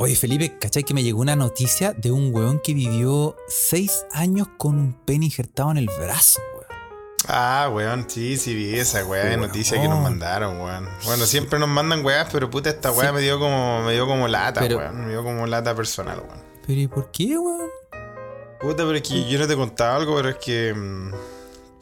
Oye, Felipe, ¿cachai que me llegó una noticia de un weón que vivió seis años con un pene injertado en el brazo, weón? Ah, weón, sí, sí vi esa weá de noticia que nos mandaron, weón. Bueno, siempre nos mandan weás, pero puta, esta weá me dio como, me dio como lata, Pero- weón. Me dio como lata personal, weón. Pero ¿y por qué, weón? Puta, pero es que yo no te contaba algo, pero es que. mm,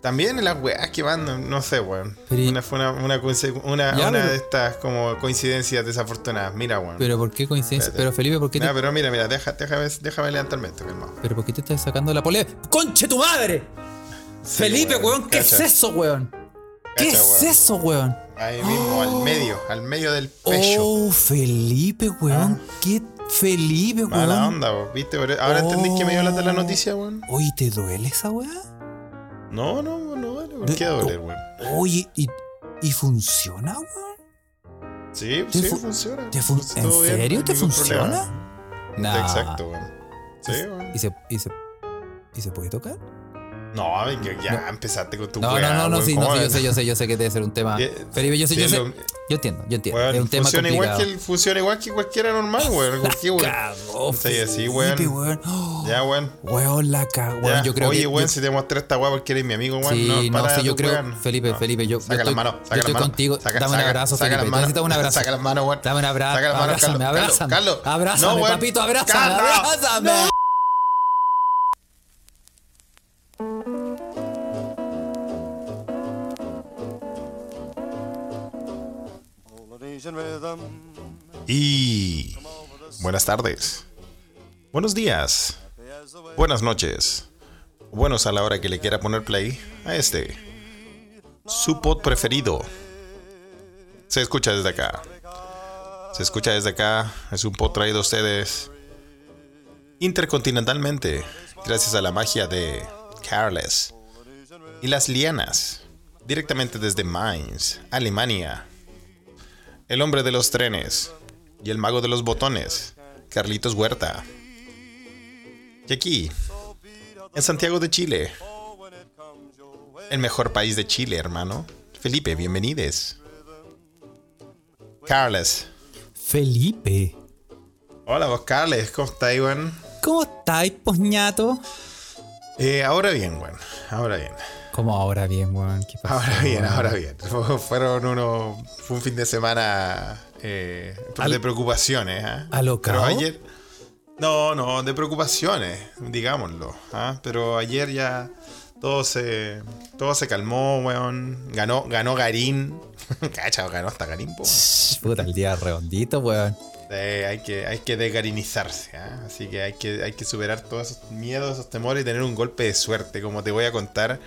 también las weas que mandan, no sé, weón. Una, fue una, una, una, Ya, una pero- de estas como coincidencias desafortunadas. Mira, weón. Pero ¿por qué coincidencia? Pero Felipe, ¿por qué te, Mira, pero mira, mira, deja, déjame, déjame levantarme esto, calmado. pero ¿por qué te estás sacando la polea? ¡Conche tu madre! Sí, Felipe, weón, ¿qué cacha. es eso, weón? ¿Qué Cacha, es weón. eso, weón? Ahí mismo, al medio, al medio del pecho. Oh, Felipe, weón. ¿Qué Felipe, weón? Mala onda, weón, ¿viste? Pero Ahora entendís que me dio la Oh. noticia, weón. Oye, ¿te duele esa weá? No, no, no vale. ¿Por De- qué doler, weón? Oye, ¿y, y funciona, weón? Sí, ¿Te sí, fu- funciona. ¿Te fun- ¿En serio no te funciona? Nah. Exacto, weón. Sí, weón. ¿Y se, y, se, ¿Y se puede tocar? No, ya empezaste con tu No, weá, no, no, no, sí, no, ¿cómo sí, yo sé, yo sé, yo sé que debe ser un tema. Eh, Felipe, yo sé, sí, yo sé. lo- Yo entiendo, yo entiendo. Weón, es un tema funciona igual, complicado. que el, funciona igual que cualquiera normal, weón. ¿Por qué, weón? Cagó, Sí, así, Felipe, weón. weón. Oh, Ya, weón. Weón, la cagó. Yo creo Oye, que. weón, yo- si te mostré esta weá porque eres mi amigo, weón. Sí, no, para sí, yo creo, weón. Felipe, No. Felipe, yo, Saca las manos, saca las estoy manos. contigo. Dame un abrazo, saca Felipe. las manos. Necesito un abrazo. Saca las manos, weón. Dame un abrazo. Saca las manos, abrázame, Carlos, abrázame. Carlos. Abrázame, No, papito, abrázame, abrázame. Y buenas tardes, buenos días, buenas noches, buenos a la hora que le quiera poner play a este, su pod preferido. Se escucha desde acá, se escucha desde acá, es un pod traído a ustedes intercontinentalmente, gracias a la magia de Carles y las lianas, directamente desde Mainz, Alemania el hombre de los trenes y el mago de los botones, Carlitos Huerta. Y aquí, en Santiago de Chile, el mejor país de Chile, hermano. Felipe, bienvenides. Carles. Felipe, Hola, vos, Carles, ¿cómo estás, weón? ¿cómo estáis, poñato? Eh, ahora bien, weón. Ahora bien. ¿Cómo ahora bien, weón? ¿Qué pasó, Ahora bien, weón? ahora bien. Fu- Fueron unos. Fue un fin de semana eh, Al- de preocupaciones. ¿ah? ¿Alocado? Pero ayer. No, no, de preocupaciones, digámoslo. ¿ah? Pero ayer ya todo se. Todo se calmó, weón. Ganó, ganó Garín. Cacha, ganó hasta Garín, po. Puta, el día redondito, weón. Eh, hay, que, hay que desgarinizarse, ¿ah? así que hay, que hay que superar todos esos miedos, esos temores y tener un golpe de suerte, como te voy a contar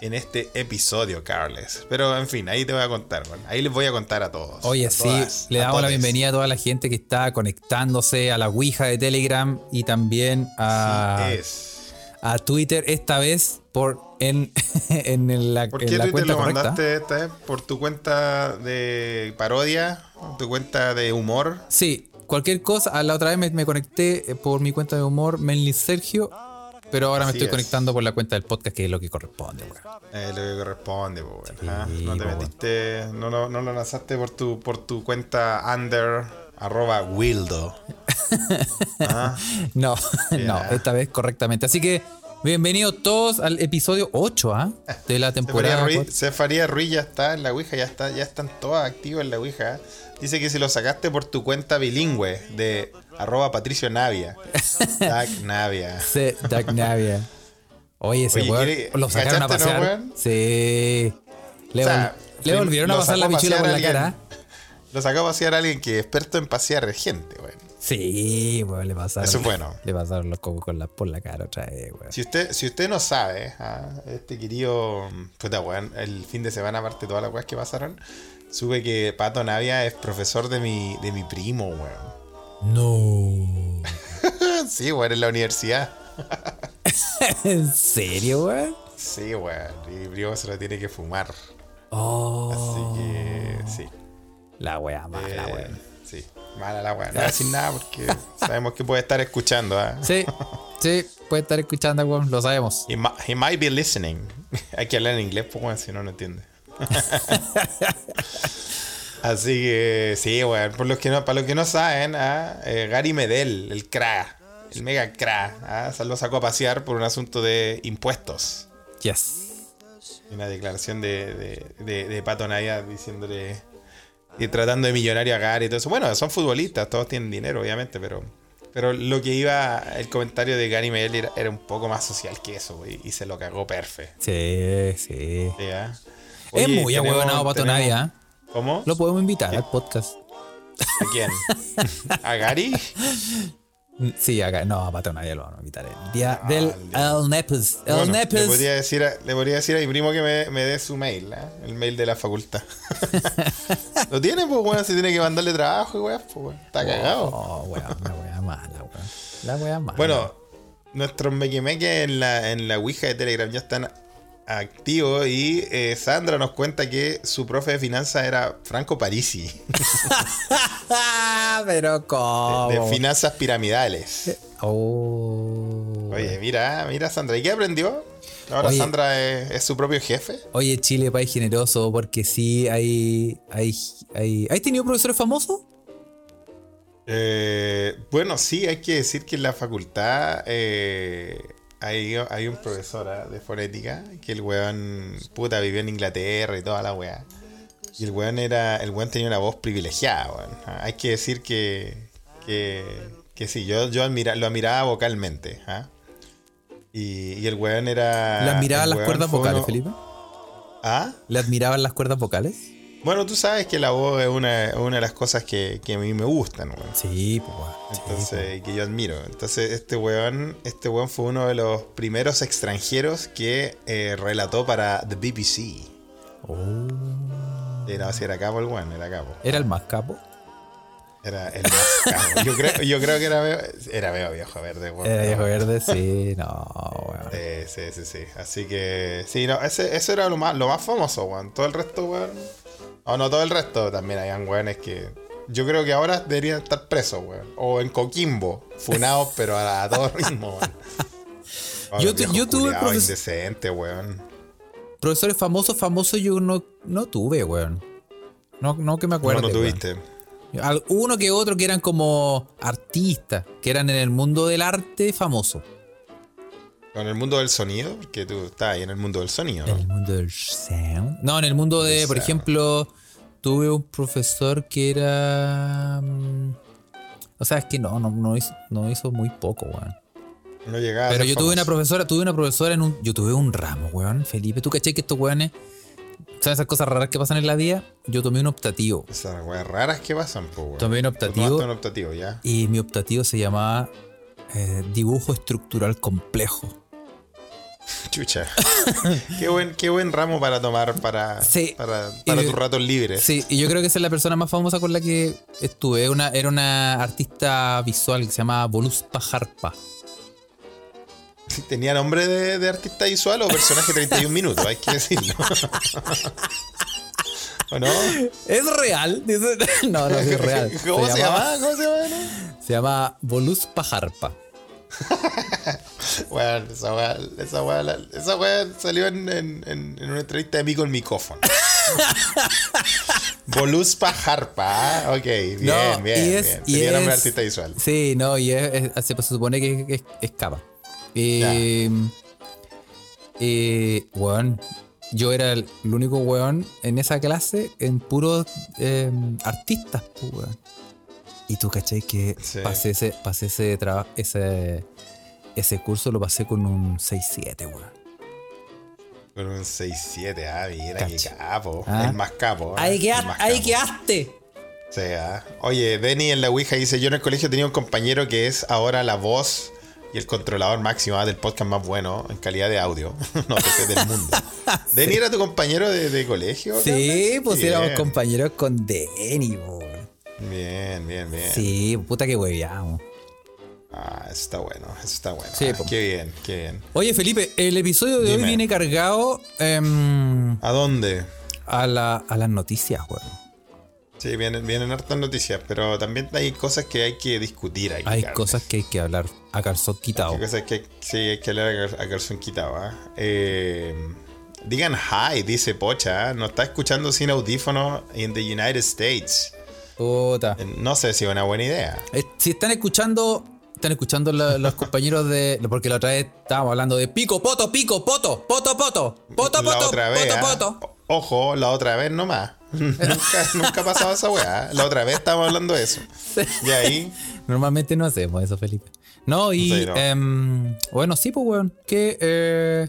en este episodio, Carles. Pero en fin, ahí te voy a contar, ahí les voy a contar a todos. Oye, a sí, todas, le damos la bienvenida a toda la gente que está conectándose a la Ouija de Telegram y también a, es. a Twitter, esta vez por en, en el- la, ¿Por qué la Twitter lo correcta. mandaste esta vez? ¿Por tu cuenta de parodia? ¿Tu cuenta de humor? Sí, cualquier cosa. La otra vez me, me conecté eh, por mi cuenta de humor, Melly Sergio, pero ahora me estoy es. conectando por la cuenta del podcast, que es lo que corresponde, weón. Eh, lo que corresponde, po, weón, Sí, ¿ah? No te metiste, no, no, no lo lanzaste por tu, por tu cuenta under arroba wildo. ¿Ah? No, no, esta vez correctamente. Así que bienvenidos todos al episodio 8 ¿ah? de la temporada. Cefaría Ruiz ya está en la Ouija, ya, está, ya están todas activas en la Ouija. Dice que si lo sacaste por tu cuenta bilingüe de arroba Patricio Navia. Tac Navia. Sí, Dark Navia. Oye, ese weón ¿quiere- lo sacaron a no, pasear. weón? sí. Le, O sea, vol- le prim- volvieron a pasar la pichula por la cara. Lo sacó a pasear a alguien que es experto en pasear gente. Sí, weón, le pasaron. Eso es bueno. Le pasaron los cocos con la, por la cara otra vez, weón. Si usted, si usted no sabe, ah, este querido. Puta, weón, el fin de semana, aparte de todas las weas que pasaron, supe que Pato Navia es profesor de mi, de mi primo, weón. No. sí, weón, en la universidad. ¿En serio, weón? Sí, weón. Y mi primo se lo tiene que fumar. Oh. Así que, sí. La wea mala, Eh, weón. Mala la weá. No voy a decir nada porque sabemos que puede estar escuchando. ¿ah? Sí, sí, puede estar escuchando, weón, lo sabemos. He, mi- he might be listening. Hay que hablar en inglés, pues, weón, si no, no entiende. Así que, sí, weón. Por los que no, para los que no saben, ah, eh, Gary Medel, el CRA, el mega CRA, ah, se lo sacó a pasear por un asunto de impuestos. Yes. Una declaración de, de, de, de Pato Naya diciéndole. Y tratando de millonario a Gary y todo eso. Bueno, son futbolistas, todos tienen dinero, obviamente, pero. Pero lo que iba, el comentario de Gary Medel era, era un poco más social que eso, güey, y se lo cagó perfe. Sí, sí. Sí, ah. es muy tenemos- Navia. ¿eh? ¿Cómo? Lo podemos invitar al podcast. ¿A quién? ¿A Gary? Sí, acá. No, a Pato Navia lo. El día Ah, del el Nepes. El Bueno, le, Nepes. podría decir a, le podría decir a mi primo que me, me dé su mail, ¿ah? el mail de la facultad. Lo tiene, pues, bueno, si tiene que mandarle trabajo y weá, pues, weón. Está cagado. Oh, weón, la wea mala, weón. La wea mala. Bueno, nuestros mequemeques en la, en la Ouija de Telegram ya están activos y eh, Sandra nos cuenta que su profe de finanzas era Franco Parisi, Pero cómo. de finanzas piramidales. Oh. Oye, mira, mira Sandra, ¿y qué aprendió? Ahora Oye. Sandra es, es su propio jefe. Oye, Chile, país generoso, porque sí hay. hay, hay ¿Has tenido profesores famosos? Eh, bueno, sí, hay que decir que en la facultad eh, hay, hay un profesor ah, de fonética que el weón puta vivió en Inglaterra y toda la weá. Y el weón era. El weón tenía una voz privilegiada, weón. Hay que decir que. que, que sí, yo, yo admira- lo admiraba vocalmente. ah. Y, y el weón era. ¿Le admiraban las cuerdas vocales, uno- Felipe? ¿Ah? ¿Le admiraban las cuerdas vocales? Bueno, tú sabes que la voz es una, una de las cosas que, que a mí me gustan, weón. Sí, pues. weón. Sí, Entonces, que yo admiro. Entonces, este weón, este weón fue uno de los primeros extranjeros que eh, relató para The BBC. Oh. No, si era capo el weón, era capo. ¿Era el más capo? Era el más capo. Yo creo, yo creo que era medio, era medio viejo verde, weón. Era viejo verde, sí, no, weón. Sí, sí, sí, sí. Así que, sí, no, ese, eso era lo más, lo más famoso, weón. Todo el resto, weón. O no todo el resto, también habían weones que. Yo creo que ahora deberían estar presos, weón. O en Coquimbo, funados, pero a, a todo ritmo, weón. Oh, Yo yo tuve profes- indecentes, weón. Profesores famosos, famosos yo no, no tuve, weón. No, no que me acuerdo. no, no tuviste. Uno que otro que eran como artistas, que eran en el mundo del arte famoso. Con el mundo del sonido, porque tú estás ahí en el mundo del sonido, En ¿no? el mundo del sound. No, en el mundo de, por sound. ejemplo, tuve un profesor que era. mm, O sea, es que no, no, no hizo, no hizo muy poco, weón. No llegaba Pero yo tuve una profesora, tuve una profesora en un. Yo tuve un ramo, weón. Felipe, ¿tú caché que estos weones. ¿Sabes esas cosas raras que pasan en la vida? Yo tomé un optativo. Esas weas raras que pasan, pues, weón. Tomé un optativo. un optativo, ya. Y mi optativo se llamaba eh, Dibujo Estructural Complejo. Chucha. qué, buen, qué buen ramo para tomar para, Sí. para, para Y- tus ratos libres. Sí, y yo creo que esa es la persona más famosa con la que estuve. Una, era una artista visual que se llamaba Voluspa Harpa. ¿Tenía nombre de, de artista visual o personaje 31 minutos? Hay que decirlo. ¿O no? ¿Es real? Dice- No, no es real. ¿Cómo se, llama? ¿Cómo se llama? Se llama Voluspa Harpa. Bueno, esa weá, esa weá, la- esa weá salió en, en- en- una entrevista de mí con micrófono. Voluspa Harpa, ah, ok, bien, No, bien, y es- bien. y nombre es- artista visual. Sí, no, y es, es- se, supone que es, es, es capa. Eh, eh, weón, yo era el, el único weón en esa clase en puros eh, artistas, pues, weón. Y tú cachai que Sí. pasé ese, pasé ese, traba- ese, ese curso, lo pasé con un 6-7, weón. Con un 6-7, ah, mira, qué capo. Ah. El más capo. ah, Ahí quedaste, ahí quedaste. Sí, ah. Oye, Denny en la Ouija dice: Yo en el colegio tenía un compañero que es ahora la voz y el controlador máximo ah, del podcast más bueno en calidad de audio. no, es del mundo. ¿Denny era tu compañero de, de colegio? Sí, pues éramos compañeros con Denny. Bien, bien, bien. Sí, puta que hueveamos. Ah, eso está bueno, eso está bueno. Sí, Ah, qué bien, qué bien. Oye, Felipe, el episodio de hoy viene cargado em, ¿A dónde? a, la- a las noticias, weón. Sí, vienen, vienen hartas noticias, pero también hay cosas que hay que discutir ahí. Hay cosas que hay que hablar a calzón quitado. Hay cosas que sí, hay que hablar a, cal- a calzón quitado. ¿ah? Eh, digan hi, dice Pocha. ¿eh? Nos está escuchando sin audífono en the United States. Puta. Eh, No sé si es una buena idea. Eh, Si están escuchando, están escuchando la- los compañeros de. Porque la otra vez estábamos hablando de pico, poto, pico, poto, poto, poto, poto, la poto, otra vez, poto, ¿ah? poto. O- Ojo, la otra vez nomás. nunca, nunca ha pasado esa weá. La otra vez estábamos hablando de eso. Y ahí, Normalmente no hacemos eso, Felipe. No, y. Sí, no. em, bueno, sí, pues, weón. Que eh,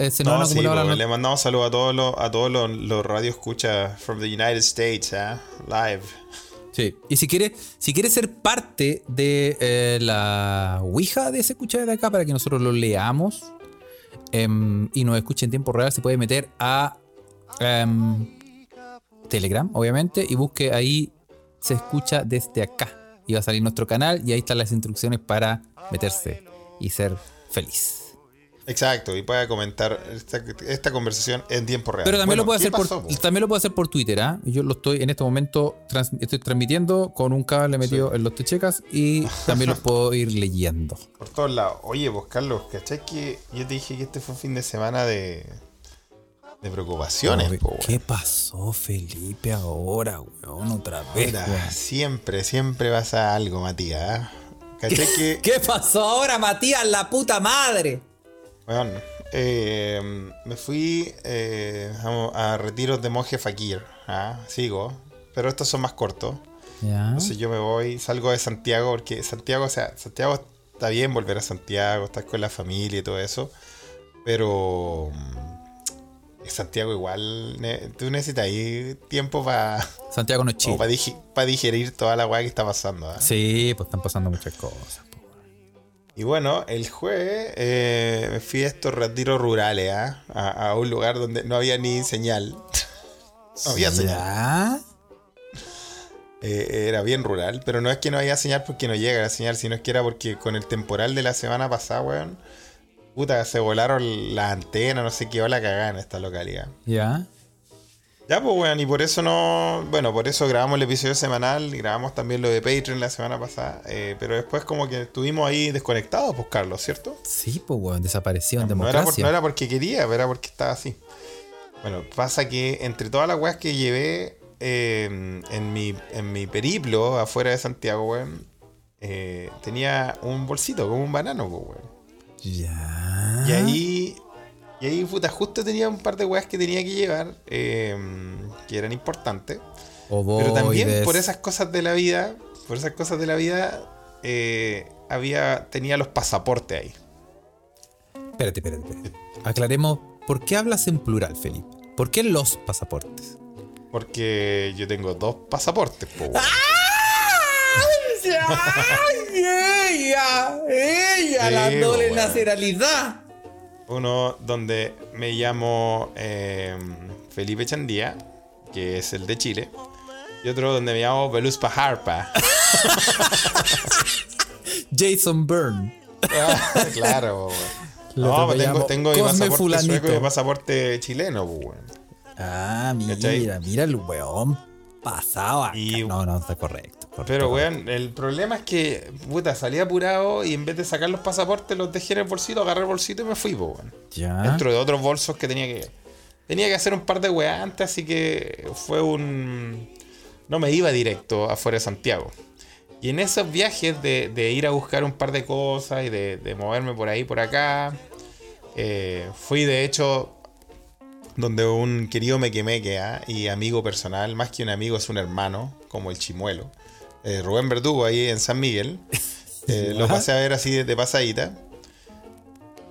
eh, se nos no, han sí, pues, le mandamos saludos a todos los, a todos los, los radio escucha from the United States, ¿ah? live. Sí. Y si quiere, si quiere ser parte de eh, la Ouija de ese escuchar de acá para que nosotros lo leamos em, y nos escuche en tiempo real, se puede meter a em, Telegram, obviamente, y busque ahí se escucha desde acá. Y va a salir nuestro canal y ahí están las instrucciones para meterse y ser feliz. Exacto, y pueda comentar esta, esta conversación en tiempo real. Pero también Bueno, lo puede ¿qué hacer por pasó, también lo puede hacer por Twitter, ¿ah? Yo lo estoy en este momento trans- estoy transmitiendo con un cable metido en los techecas y también lo puedo ir leyendo. Por todos lados. Oye, pues Carlos, ¿cachai que yo te dije que este fue un fin de semana de, de preocupaciones? Po? ¿Qué pasó, Felipe, ahora, weón? Otra vez, Puta, weón. siempre, siempre pasa algo, Matías. ¿ah? ¿Cachai que, ¿Qué pasó ahora, Matías, la puta madre? Weón, eh, me fui eh, a, a retiros de monje fakir. ¿ah? Sigo, pero estos son más cortos. Entonces yo me voy, salgo de Santiago, porque Santiago, o sea, Santiago está bien volver a Santiago, estar con la familia y todo eso, pero mm, Santiago igual, tú necesitas ahí tiempo para Santiago no es Chile. digerir toda la weá que está pasando. ¿ah? Sí, pues están pasando muchas cosas. Y bueno, el jueves eh, me fui a estos retiros rurales, ¿ah? a, a un lugar donde no había ni señal. no había señal. Eh, era bien rural, pero no es que no había señal porque no llega la señal, sino es que era porque con el temporal de la semana pasada, weón, puta, se volaron las antenas, no sé qué, la cagada en esta localidad. ¿Ya? Ya, pues, weón, y por eso no, bueno, por eso grabamos el episodio semanal, y grabamos también lo de Patreon la semana pasada, eh, pero después como que estuvimos ahí desconectados, pues, Carlos, ¿cierto? Sí, pues, weón, desapareció en No era, por- democracia. no era porque quería, era porque estaba así. Bueno, pasa que entre todas las weas que llevé eh, en, mi, en mi periplo afuera de Santiago, weón, eh, tenía un bolsito, como un banano, pues, weón. Ya. Y ahí, y ahí, puta, justo tenía un par de weas que tenía que llevar, eh, que eran importantes. Pero también por esas cosas de la vida, por esas cosas de la vida, eh, había, tenía los pasaportes ahí. Espérate, espérate, espérate. Aclaremos, ¿por qué hablas en plural, Felipe? ¿Por qué los pasaportes? Porque yo tengo dos pasaportes, po. ¡Ay, ella! ¡Ella! la Sí, doble weón. nacionalidad. Uno donde me llamo eh, Felipe Chandía, que es el de Chile. Y otro donde me llamo Beluspa Harpa. Jason Byrne. Ah, claro, No, otro pues tengo, tengo mi pasaporte Fulanito. sueco y mi pasaporte chileno, pues, weón. Ah, mira, ¿Cachai? mira el weón pasado acá. Y- No, no, está correcto. Pero, weón, el problema es que, puta, salí apurado y en vez de sacar los pasaportes los dejé en el bolsito, agarré el bolsito y me fui, weón. Ya. dentro de otros bolsos que tenía que tenía que hacer un par de weas antes, así que fue un no me iba directo afuera de Santiago. Y en esos viajes de, de ir a buscar un par de cosas y de, de moverme por ahí por acá, eh, fui de hecho donde un querido mequemeque ¿ah? y amigo personal, más que un amigo es un hermano, como el chimuelo, eh, Rubén Verdugo ahí en San Miguel. Eh, lo pasé a ver así de, de pasadita.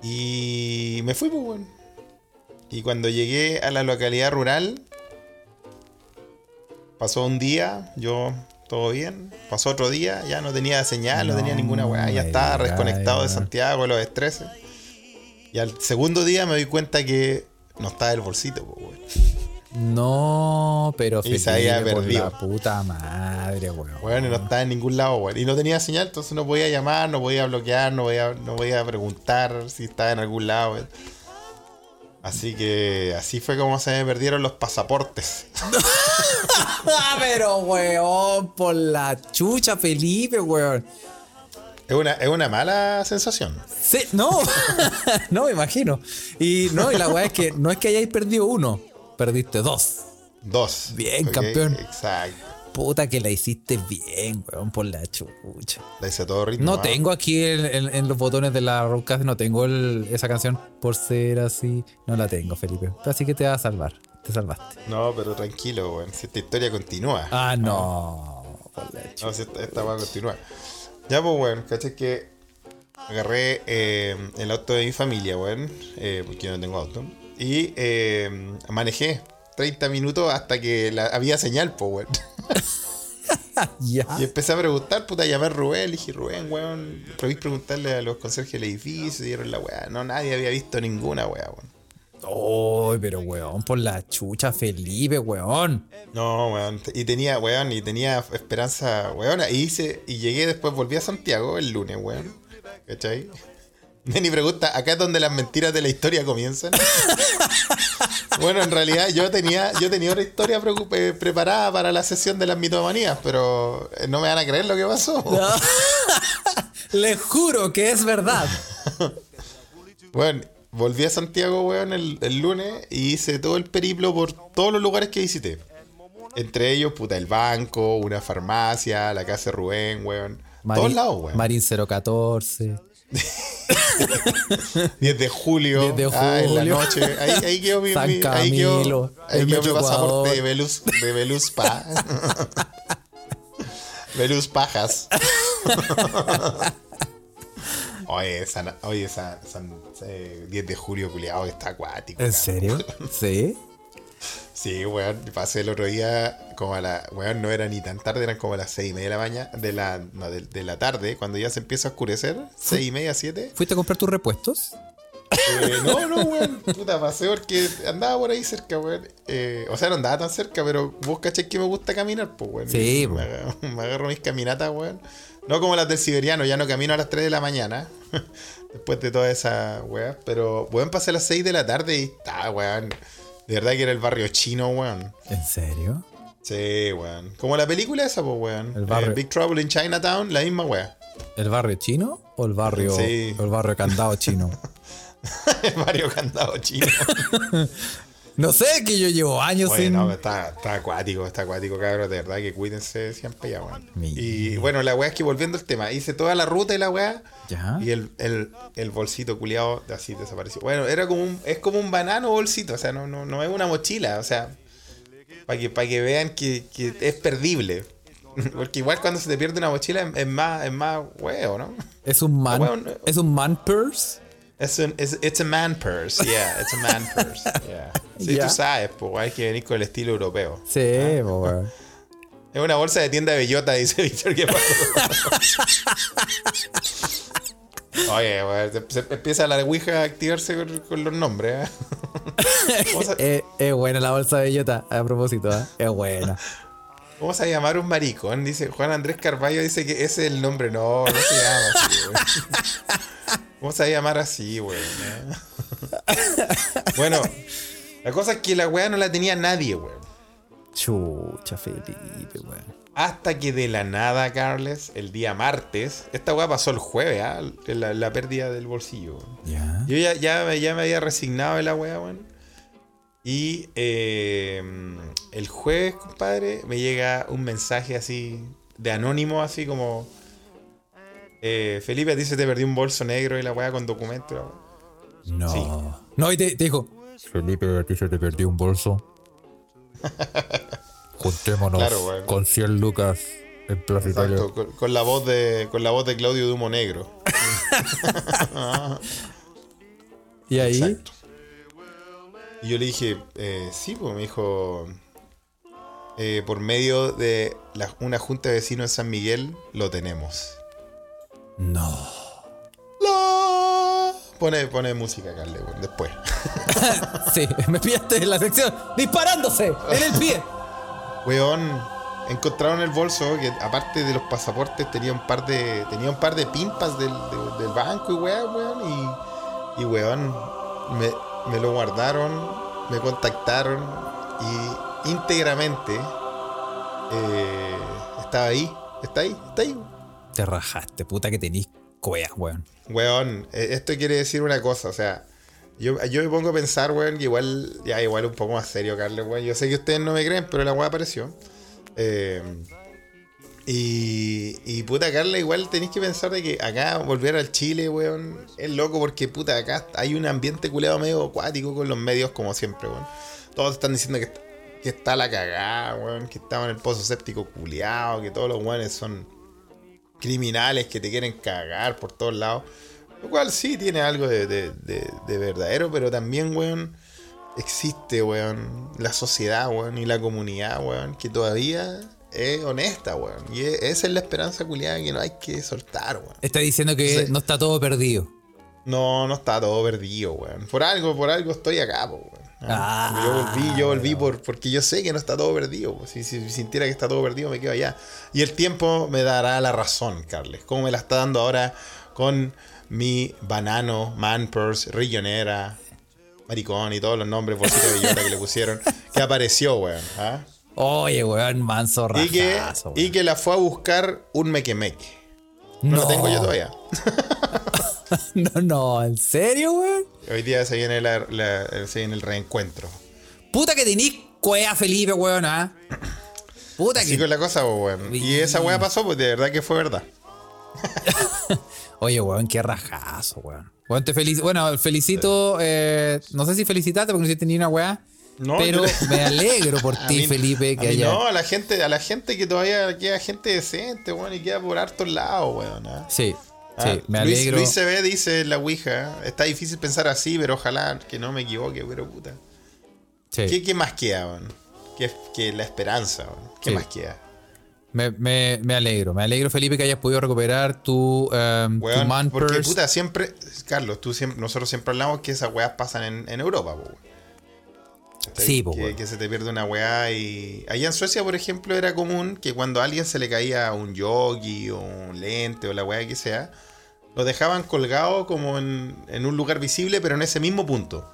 Y me fui, pues, weón. Y cuando llegué a la localidad rural, pasó un día, yo todo bien. Pasó otro día, ya no tenía señal, no, No tenía ninguna weá, ya estaba desconectado de. Santiago, de los estreses. Y al segundo día me di cuenta que no estaba el bolsito, pues, weón. No, pero Y se había perdido. la puta madre, weón. Bueno, y no estaba en ningún lado, weón. Y no tenía señal, entonces no podía llamar, no podía bloquear, no podía, no podía preguntar si estaba en algún lado, weón. Así que así fue como se me perdieron los pasaportes. Pero weón, por la chucha, Felipe, weón. Es una, es una mala sensación. Sí, no, no me imagino. Y no, y la weá es que no es que hayáis perdido uno, perdiste dos. Dos. Bien, campeón. Exacto. Puta que la hiciste bien, weón, por la chucha. La hice todo ritmo. No ¿ah? tengo aquí en, en- en los botones de la Roadcast, no tengo el- esa canción por ser así. No la tengo, Felipe. Así que te vas a salvar. Te salvaste. No, pero tranquilo, weón. Si esta historia continúa. Ah, no. Por la chucha. No, si esta, esta va a continuar. Ya, pues, weón, caché que agarré eh, el auto de mi familia, weón, eh, porque yo no tengo auto. Y eh, manejé 30 minutos hasta que la- había señal, pues, weón. Ya. Y empecé a preguntar, puta, llamé a Rubén, le dije, Rubén, weón, probé preguntarle a los conserjes del edificio, dieron la weá. No, nadie había visto ninguna weá, weón. Ay, pero weón, por la chucha, Felipe, weón. No, weón. Y tenía, weón, y tenía esperanza, weón. Y hice, y llegué después, volví a Santiago el lunes, weón. ¿Cachai? Ni pregunta, ¿acá es donde las mentiras de la historia comienzan? bueno, en realidad yo tenía, yo tenía una historia eh, preparada para la sesión de las mitomanías, pero eh, no me van a creer lo que pasó. Les juro que es verdad. Bueno, volví a Santiago, weón, el, el lunes y hice todo el periplo por todos los lugares que visité. Entre ellos, puta, el banco, una farmacia, la casa de Rubén, weón. Marín- todos lados, weón. Marín 014. 10 de julio, 10 de ah, en la noche. Ahí, ahí quedó mi, San mi- ahí quedó, Camilo, ahí el quedó mi Metro pasaporte de Velus, de Velus Pa. Velus Pajas. Oye, San, oye, San, San- eh, 10 de julio, culiado, está acuático. ¿En serio? ¿Sí? Sí, weón, pasé el otro día como a la, weón, no era ni tan tarde, eran como a las seis y media de la mañana, de la, no, de, de la tarde, cuando ya se empieza a oscurecer, seis y media, siete. ¿Fuiste a comprar tus repuestos? Eh, no, no, weón, puta, pasé porque andaba por ahí cerca, weón. Eh, o sea, no andaba tan cerca, pero vos caché que me gusta caminar, pues, weón. Sí, me, po. agarro, me agarro mis caminatas, weón. No como las del siberiano, ya no camino a las 3 de la mañana. Después de toda esa weón. Pero, weón, pasé a las 6 de la tarde y está, weón. De verdad que era el barrio chino, weón. ¿En serio? Sí, weón. Como la película esa, pues, weón. El barrio. Eh, Big Trouble in Chinatown, la misma weón. ¿El barrio chino o el barrio, Sí. o el barrio candado chino? El barrio candado chino. No sé, que yo llevo años sin. no, está, está acuático, está acuático, cabrón. De verdad que cuídense siempre ya, weón. Mi- Y bueno, la weá es que volviendo al tema, hice toda la ruta de la weá. Ya. Y el, el, el bolsito culiado así desapareció. Bueno, era como un, es como un banano bolsito, o sea, no, no, no es una mochila, o sea, para que, para que vean que, que es perdible. Porque igual cuando se te pierde una mochila es, es más, es más huevo, ¿no? Es un man. Bueno, es un man purse. Es un, es, it's a man purse, yeah, it's a man purse, yeah. Sí, Ya. tú sabes, pues hay que venir con el estilo europeo. Sí, po, weón. Es una bolsa de tienda de bellota, dice Víctor, ¿qué pasó? Oye, se, se empieza la ouija a activarse con, con los nombres, ¿eh? ¿Cómo se, Es, es buena la bolsa de bellota, a propósito, ¿eh? Es buena. cómo se va a llamar un maricón? Dice Juan Andrés Carballo, dice que ese es el nombre. No, no se llama así. ¿Cómo se va a llamar así, eh? Bueno, la cosa es que la weá no la tenía nadie, weón. Chucha, Felipe, weón. Hasta que de la nada, Carles, el día martes, esta weá pasó el jueves, ¿ah? la, la pérdida del bolsillo. Ya. Yo ya, ya, me- ya me había resignado de la weá, weón. Y eh, el jueves, compadre, me llega un mensaje así, de anónimo, así como... eh, Felipe, a ti se te perdió un bolso negro y la weá con documento. la weá. No. Sí. No, y te, te dijo: Felipe, a ti se te perdió un bolso. Juntémonos Claro, con 100 lucas en Plaza. Exacto, con, con la voz de, con la voz de Claudio Dumo Negro. Y ahí, Exacto. Y yo le dije, eh, sí, pues me dijo, eh, por medio de la- una junta de vecinos en San Miguel, lo tenemos. No. ¡La! Pone, pone música, Carle, después. Sí, me pillaste en la sección disparándose en el pie. Weón, encontraron el bolso que aparte de los pasaportes tenía un par de tenía un par de pimpas del, de- del banco y weón, weón, y, y weón, me, me lo guardaron, me contactaron y íntegramente eh, estaba ahí, está ahí, está ahí. Te rajaste, puta que tenís cuea, weón. Weón, eh, esto quiere decir una cosa, o sea, yo, yo me pongo a pensar, weón, que igual, ya igual un poco más serio, Carlos, weón. Yo sé que ustedes no me creen, pero la weá apareció. Eh, y, y puta, Carla, igual tenéis que pensar de que acá volver al Chile, weón, es loco porque puta, acá hay un ambiente culeado medio acuático con los medios como siempre, weón. Todos están diciendo que, que está la cagada, weón, que estamos en el pozo séptico culeado, que todos los weones son criminales que te quieren cagar por todos lados. Lo cual sí tiene algo de, de- de- de verdadero, pero también, weón, existe, weón, la sociedad, weón, y la comunidad, weón, que todavía es honesta, weón. Y es- esa es la esperanza culiada que no hay que soltar, weón. Está diciendo que no está todo perdido. No, no está todo perdido, weón. Por algo, por algo estoy acá, weón. Ah, yo volví, yo volví por, porque yo sé que no está todo perdido. Si, si sintiera que está todo perdido, me quedo allá. Y el tiempo me dará la razón, Carles. Como me la está dando ahora con mi banano, manpers, rillonera, maricón y todos los nombres bolsita de bellota que le pusieron, que apareció, weón. ¿ah? Oye, weón, manso Y que, rajazo, y que la fue a buscar un mequemeque. No, lo tengo yo todavía. No, no, ¿en serio, weón? Hoy día se viene, la- la- se viene el reencuentro. Puta que tenís cuea, Felipe, weón, ¿ah? Puta Así que. con la cosa, weón. Y esa weá pasó, pues de verdad que fue verdad. Oye, weón, qué rajazo, weón. Weón, te felicito. Bueno, felicito. eh, no sé si felicitarte porque no hiciste ni una weá. No, pero yo- me alegro por ti, mí- Felipe, que haya. No, a la gente, a la gente que todavía queda gente decente, weón, y queda por hartos lados, weón. ¿ah? Sí, Ah, sí, me Luis, alegro. Luis CB dice la Ouija, está difícil pensar así, pero ojalá que no me equivoque, pero puta. Sí. ¿Qué, qué más queda, weón? ¿Qué, qué la esperanza, weón? ¿Qué Sí. más queda? Me, me- me alegro. Me alegro, Felipe, que hayas podido recuperar tu, em, tu man porque purse. puta, siempre, Carlos, tú siempre, nosotros siempre hablamos que esas weas pasan en, en Europa, weón. Sí, po, que, que se te pierde una weá y. Allá en Suecia, por ejemplo, era común que cuando a alguien se le caía un yogi o un lente o la weá que sea, lo dejaban colgado como en, en un lugar visible, pero en ese mismo punto.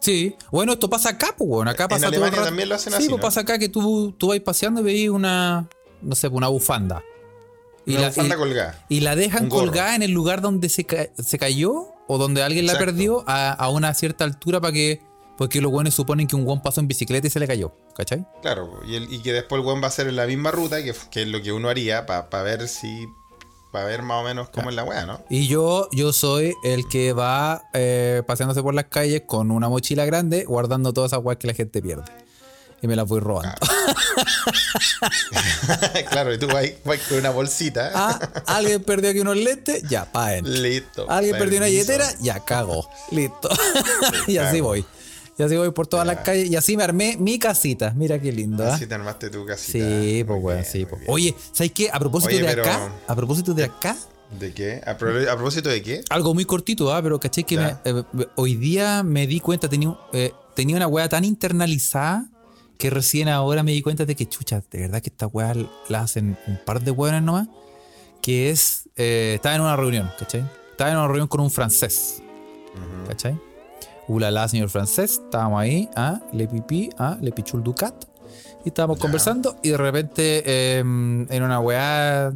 Sí. Bueno, esto pasa acá, pues, weón. Acá En pasa todo el Alemania rato. también lo hacen sí, así, pues ¿no? pasa acá que tú, tú vas paseando y veis una. No sé, pues, una bufanda. Una bufanda y- colgada. y la dejan colgada en el lugar donde se, ca- se cayó o donde alguien la perdió a, a una cierta altura para que. Porque los buenos suponen que un guan pasó en bicicleta y se le cayó. ¿Cachai? Claro, y, el- y que después el weón va a hacer en la misma ruta, que, que es lo que uno haría para ver si. para ver más o menos cómo es la weá, ¿no? Y yo, yo soy el que va eh, paseándose por las calles con una mochila grande, guardando todas esas weas que la gente pierde. Y me las voy robando. claro, y tú vas, vas con una bolsita. Ah, alguien perdió aquí unos lentes, ya, pa' adentro. Listo. Alguien perdió una billetera, ya cago. Listo. y así voy. Y así voy por todas las calles. Y así me armé mi casita. Mira qué lindo, ¿ah? Así te armaste tu casita. Sí, pues bien, sí. muy pues. Oye, ¿sabes qué? A propósito Oye, de acá, a propósito de acá, ¿De qué? ¿A, pro- a propósito de qué? algo muy cortito, ¿ah? Pero caché que me- eh, hoy día me di cuenta, tenía, eh, tenía una weá tan internalizada que recién ahora me di cuenta de que, chucha, de verdad que esta weá la hacen un par de weones nomás. Que es, eh, estaba en una reunión, ¿cachai? Estaba en una reunión con un francés, ¿cachai? Ulala, señor francés, estábamos ahí, ¿ah? Le pipí, ¿ah? Le pichul ducat. Y estábamos conversando y de repente eh, en una weá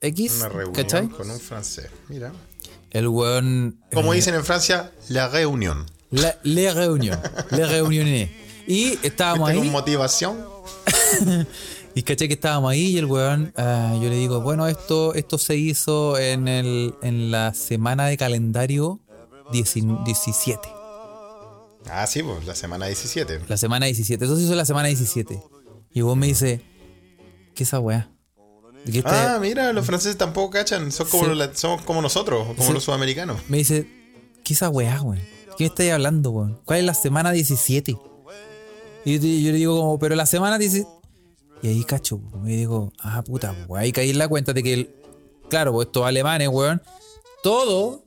X, Una reunión ¿cachai? con un francés. Mira. El weón... Como eh, dicen en Francia, la reunión. la, les réunions. Les réuniones. Y estábamos ¿Viste con ahí. motivación? Y caché que estábamos ahí y el weón, ah, yo le digo, bueno, esto, esto se hizo en, el, en la semana de calendario 10 17. Ah, sí, pues la semana 17. La semana 17. Eso se hizo la semana 17. Y vos me dice, ¿qué es esa weá? ¿De qué está- Ah, mira, los franceses tampoco cachan. Son como, Sí. los- somos como nosotros, como Sí. los sudamericanos. Me dice, ¿qué es esa weá, weón? ¿Qué me estáis hablando, weón? ¿Cuál es la semana 17? Y yo, le digo como, pero la semana 17... Y ahí cacho, weón. y digo, ah, puta, weón. Ahí caí en la cuenta de que, el, claro, pues estos alemanes, weón, todo...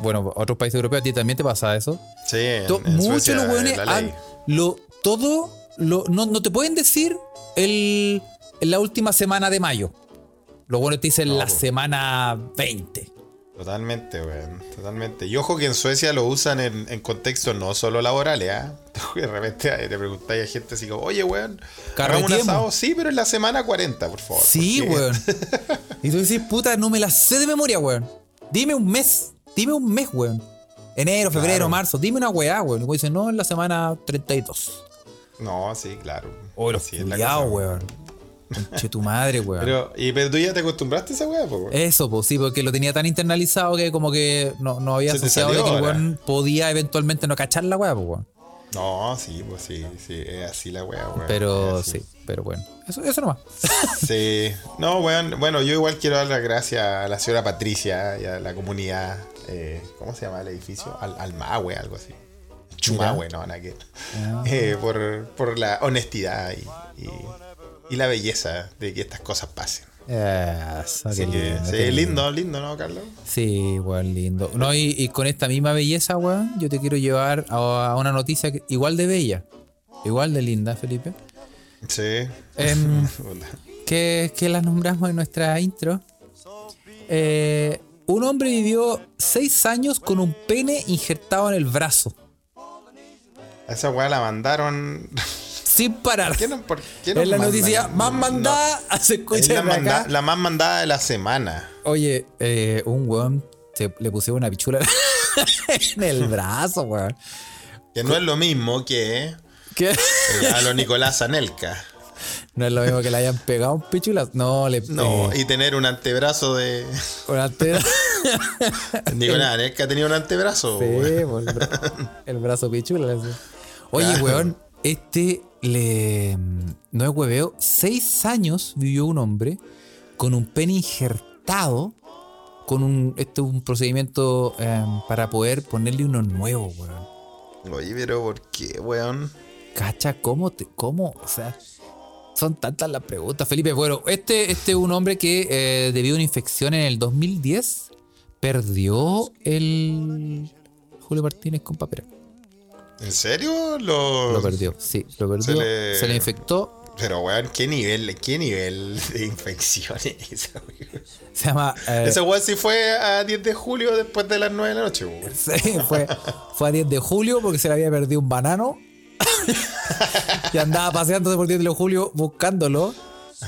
Bueno, otros países europeos a ti también te pasa eso. Sí, To- en Muchos Suecia los es weones la han- lo, todo, lo, no, no te pueden decir el, en la última semana de mayo. Los buenos te dicen No, la semana 20. Totalmente, weón. Totalmente. Y ojo que en Suecia lo usan en, en contextos no solo laborales, ¿ah? De repente eh, le preguntáis a gente así como, oye, weón, ¿hagamos un asado? Sí, pero en la semana 40, por favor. Sí, weón. Y tú decís, puta, no me la sé de memoria, weón. Dime un mes. Dime un mes, weón. Enero, febrero, Claro. marzo. Dime una weá, weón. Y vos dices, no, en la semana 32. No, sí, claro. Oh, los cosa, weón. Conche tu madre, weón. Pero, y, pero tú ya te acostumbraste a esa weá, po, weón. Eso, pues sí, porque lo tenía tan internalizado que como que no, no había Se asociado de que el weón podía eventualmente no cachar la weá, weón. No, sí, pues sí, sí, es así la weá, weón. Pero sí, pero bueno. Eso, eso nomás. Sí. No, weón, bueno, yo igual quiero dar las gracias a la señora Patricia y a la comunidad. Eh, ¿Cómo se llama el edificio? Al, Almahue, algo así. Chumahue, no, que. Ah. Eh, por, por la honestidad y, y, y la belleza de que estas cosas pasen. Eso, Así que, lindo, sí, lindo, lindo, ¿no, Carlos? Sí, weón, lindo. No, y, y con esta misma belleza, weón, yo te quiero llevar a, a una noticia que- igual de bella, igual de linda, Felipe. Sí. Puta. que, que la nombramos en nuestra intro. Eh, un hombre vivió seis años con un pene injertado en el brazo, A esa weá la mandaron. sin parar. ¿Qué no, por qué no Es la mandan? noticia más No, mandada, se es escucha la, manda- la más mandada de la semana. Oye, eh, un weón se, le pusieron una pichula en el brazo, weón. Que no es lo mismo que ¿Qué? eh, a lo Nicolás Anelka. No es lo mismo que le hayan pegado un pichula. No, le No, eh, y tener un antebrazo de. una antena. Nicolás Anelka tenía un antebrazo. Sí, pues, el, bra- el brazo pichula. Oye, Claro. weón, este le. No es hueveo. Seis años vivió un hombre con un pene injertado. Con un. Este es un procedimiento em, para poder ponerle uno nuevo, weón. Oye, pero ¿por qué, weón? Cacha, ¿cómo te. ¿Cómo? O sea. Son tantas las preguntas, Felipe. Bueno, este, este es un hombre que eh, debido a una infección en el 2010 perdió el Julio Martínez con papera. ¿En serio? Lo, Lo perdió, sí, lo perdió. Se Se le, infectó. Pero, weón, ¿qué nivel, qué nivel de infección es esa, weón? Se llama. eh, Esa weón sí fue a 10 de julio después de las 9 de la noche, weón. sí, fue, fue a 10 de julio porque se le había perdido un banano. y andaba paseándose por 10 de julio buscándolo.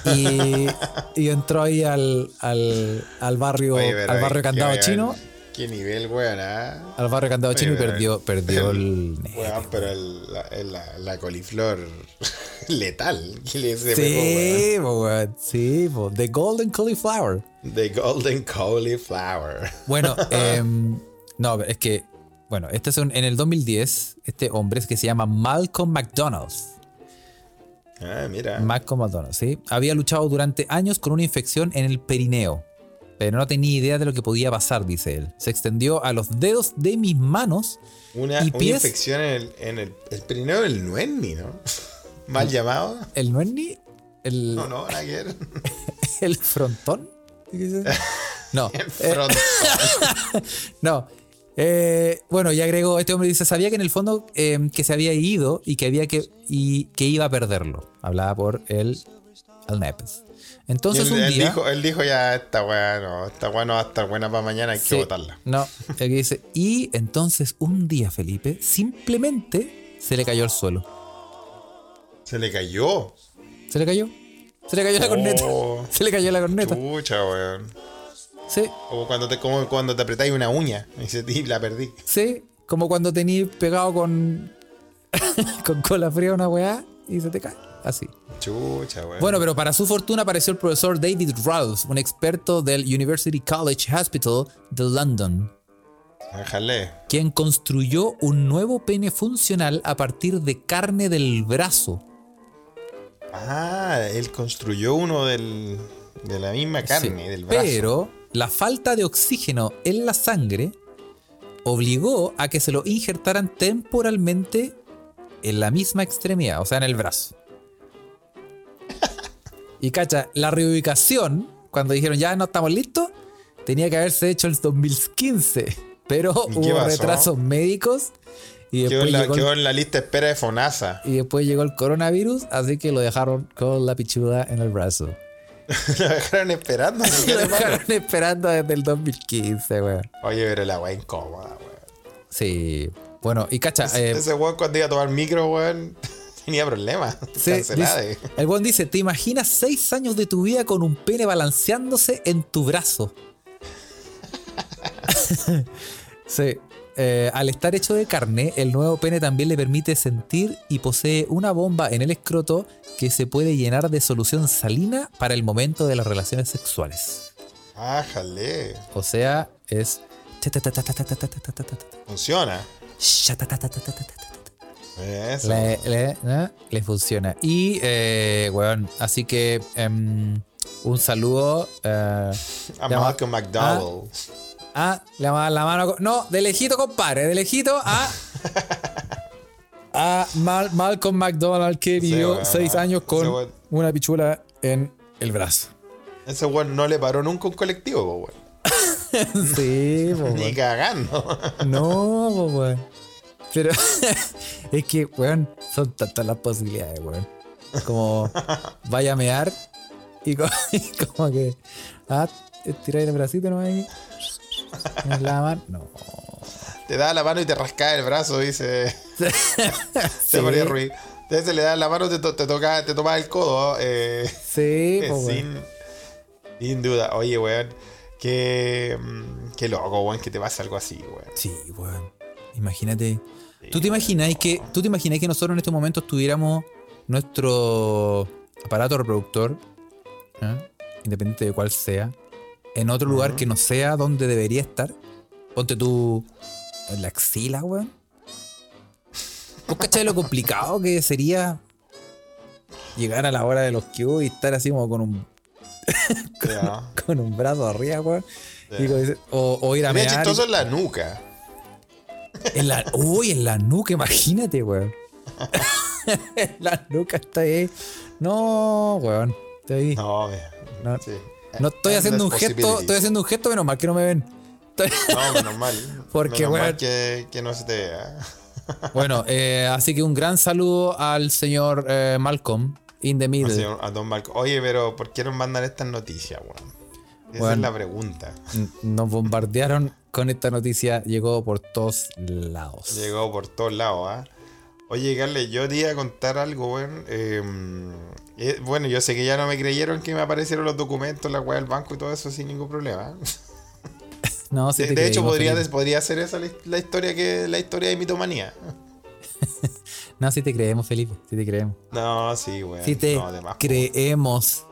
Y, y entró ahí al, al, al barrio, Oye, pero, al barrio candado weón, chino. Qué nivel, weón, ah. Al barrio candado Oye, chino y perdió, perdió el. Weón, pero el- la, la, la coliflor letal. ¿Qué le se pegó, weón? Sí, weón, sí, po, The Golden Cauliflower. The Golden Cauliflower. Bueno, em, no, es que, bueno, este es un- en el 2010, este hombre es que se llama Malcolm McDonald's. Ah, mira. Malcolm McDonald, ¿sí? Había luchado durante años con una infección en el perineo, pero no tenía idea de lo que podía pasar, dice él. Se extendió a los dedos de mis manos Una, y una pies- infección en el, en el, el perineo del nuenni, ¿no? Mal llamado. el no es ni el, No, no, ver. el frontón. No, El frontón. no. Eh, bueno, y agregó, este hombre dice, sabía que en el fondo eh, que se había ido y que había que y que iba a perderlo. Hablaba por el al Nepes. Entonces él, un él día dijo, él dijo ya, esta weá no, esta weá no va a estar buena para mañana, hay Sí, que botarla. No, que dice, y entonces un día Felipe simplemente se le cayó al suelo. Se le cayó. ¿Se le cayó? Se le cayó la corneta. Oh. Se le cayó la corneta. Chucha, weón. Sí, Como cuando te, como cuando te apretáis una uña y, se, y la perdí. sí. Como cuando tenís pegado con, con cola fría una weá y se te cae. Así. Chucha, weón. Bueno, pero para su fortuna apareció el profesor David Ralph, un experto del University College Hospital de London, Déjale. quien construyó un nuevo pene funcional a partir de carne del brazo. Ah, él construyó uno del, de la misma carne, Sí, del brazo. Pero la falta de oxígeno en la sangre obligó a que se lo injertaran temporalmente en la misma extremidad, o sea, en el brazo. Y cacha, la reubicación, cuando dijeron ya no estamos listos, tenía que haberse hecho en el 2015. Pero ¿Y qué hubo pasó? retrasos médicos y después, la, llegó el, quedó en la lista de espera de FONASA. y después llegó el coronavirus, así que lo dejaron con la pichuda en el brazo. Lo dejaron esperando. ¿no? ¿Qué Lo dejaron esperando desde el 2015, weón. Oye, pero la weá incómoda, weón. Sí. Bueno, y cacha, eh, Ese weón cuando iba a tomar micro, weón, Tenía problemas. Sí, dice- el buen dice, ¿te imaginas seis años de tu vida con un pene balanceándose en tu brazo? sí. Eh, al estar hecho de carne, el nuevo pene también le permite sentir y posee una bomba en el escroto que se puede llenar de solución salina para el momento de las relaciones sexuales. Ájale. O sea, es... Funciona. Eso. Le, le- ¿eh? Le funciona. Y, eh, weón, así que em, un saludo. eh, A Malcolm McDowell. a la, ma- la mano. No, de lejito, compadre. De lejito a. A Mal- Malcolm McDonald que vivió weón, seis ah, años con weón. una pichula en el brazo. Ese weón no le paró nunca un colectivo, weón. sí, po, Ni weón. cagando. No, weón. Pero es que, weón, son tantas las posibilidades, weón. Como vaya a mear y como, y como que. Ah, estirar el bracito nomás ahí. La mano. No. Te da la mano y te rasca el brazo, dice. Sí. Se ponía ruido. Entonces le das la mano, te, to- te toca, te toma el codo. Eh, Sí, po, weón. sin, sin duda. Oye, weón. Qué, mm, qué loco, weón, que te pase algo así, weón. Sí, weón. Imagínate. ¿Tú te imaginas que, tú te imaginas que nosotros en estos momentos tuviéramos nuestro aparato reproductor, ¿eh? independiente de cuál sea, en otro lugar que no sea donde debería estar? Ponte tú en la axila, weón. ¿Vos cachai lo complicado que sería llegar a la hora de los que y estar así como con un, con un brazo arriba, weón? Sí. Y o, o ir a mear. y- chistoso en la nuca. En la, uy, en la nuca, imagínate, weón. en la nuca está ahí. No, weón. Está ahí. No, No, eh, No. estoy haciendo un gesto, estoy haciendo un gesto, menos mal que no me ven. Estoy- No, menos mal. Porque, menos mal weón. que, que no se te vea. Bueno, eh, así que un gran saludo al señor eh, Malcolm in the middle. señor- a Don Marco. Oye, pero ¿por qué nos mandan estas noticias, weón? Esa es la pregunta. Nos bombardearon con esta noticia, llegó por todos lados. Llegó por todos lados, ¿ah? Oye, Carles, yo te iba a contar algo, weón. Eh, eh, bueno, yo sé que ya no me creyeron que me aparecieron los documentos, la weá del banco y todo eso sin ningún problema. No, sí De, de hecho, podría, podría ser esa la, historia que la historia de mitomanía. No, sí te creemos, Felipe. Sí te creemos. No, sí, weón. Sí te no, de más, po. creemos.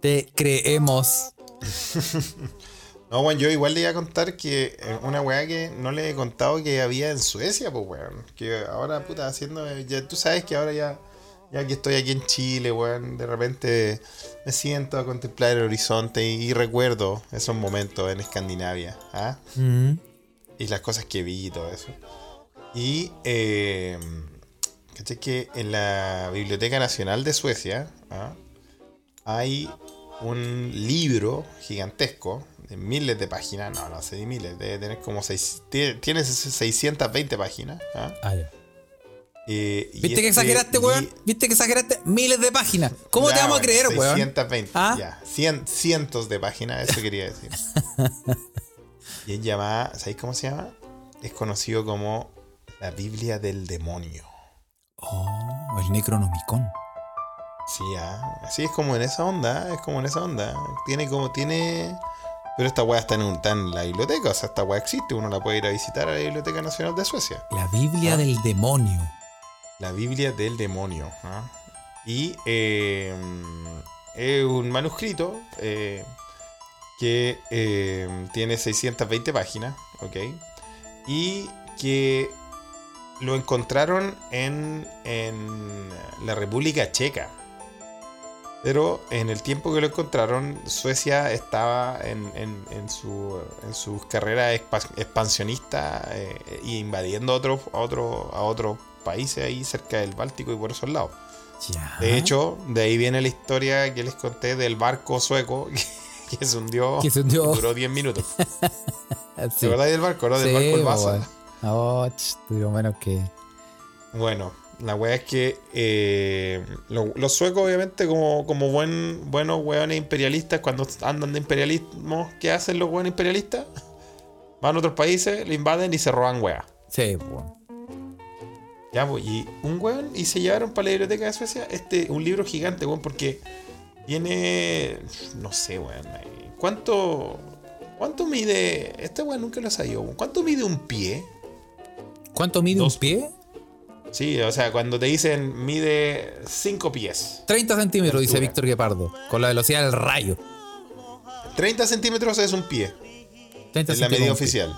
Te creemos. No, weón, yo igual le iba a contar que eh, una weá que no le he contado que había en Suecia, pues weón. Que ahora, puta, haciendo. Ya, tú sabes que ahora ya, ya que estoy aquí en Chile, weón, de repente me siento a contemplar el horizonte y, y recuerdo esos momentos en Escandinavia, ¿ah? Mm. Y las cosas que vi y todo eso. Y, eh, ¿cachai? Que en la Biblioteca Nacional de Suecia, ¿ah? hay un libro gigantesco de miles de páginas, no, no sé de miles, debe tener como seis, tiene, tiene 620 páginas. ¿ah? Ah, ya. Eh, ¿Viste que este exageraste, weón? ¿Viste que exageraste? Miles de páginas. ¿Cómo te vamos a creer, weón? 620, ¿Ah? ya. cien- cientos de páginas, eso quería decir. y es llamada, ¿sabéis cómo se llama? Es conocido como la Biblia del Demonio. Oh, el Necronomicon. Sí, ah, sí, es como en esa onda, es como en esa onda. Tiene como, tiene... Pero esta weá está en, un, está en la biblioteca, o sea, esta weá existe, uno la puede ir a visitar a la Biblioteca Nacional de Suecia. La Biblia Ah. del demonio. La Biblia del Demonio. ¿ah? Y eh, es un manuscrito eh, que eh, tiene 620 páginas, ¿ok? Y que lo encontraron en, en la República Checa. Pero en el tiempo que lo encontraron, Suecia estaba en, en- en su, en su carrera expa- expansionista eh, y invadiendo a otros a otro, a otros países ahí cerca del Báltico y por esos lados. Ya. De hecho, de ahí viene la historia que les conté del barco sueco que, que se hundió, Que se hundió. y duró 10 minutos. Sí. ¿Te acordáis del barco, no? Del Sí, barco el weón. Oh, menos que. Bueno, la weá es que eh, lo- los suecos, obviamente, como, como buen, buenos weones imperialistas, cuando andan de imperialismo, ¿qué hacen los weones imperialistas? Van a otros países, lo invaden y se roban weá. Sí, weón. Ya, pues, y un weón, y se llevaron para la biblioteca de Suecia este, un libro gigante, weón, porque tiene, no sé, weón, ¿cuánto, cuánto mide, este weón nunca lo sabía, weón, ¿cuánto mide un pie? ¿Cuánto mide Dos- un pie? Sí, o sea, cuando te dicen mide 5 pies, 30 centímetros, dice. Víctor Guepardo, con la velocidad del rayo. 30 centímetros es un pie, 30 es la medida oficial.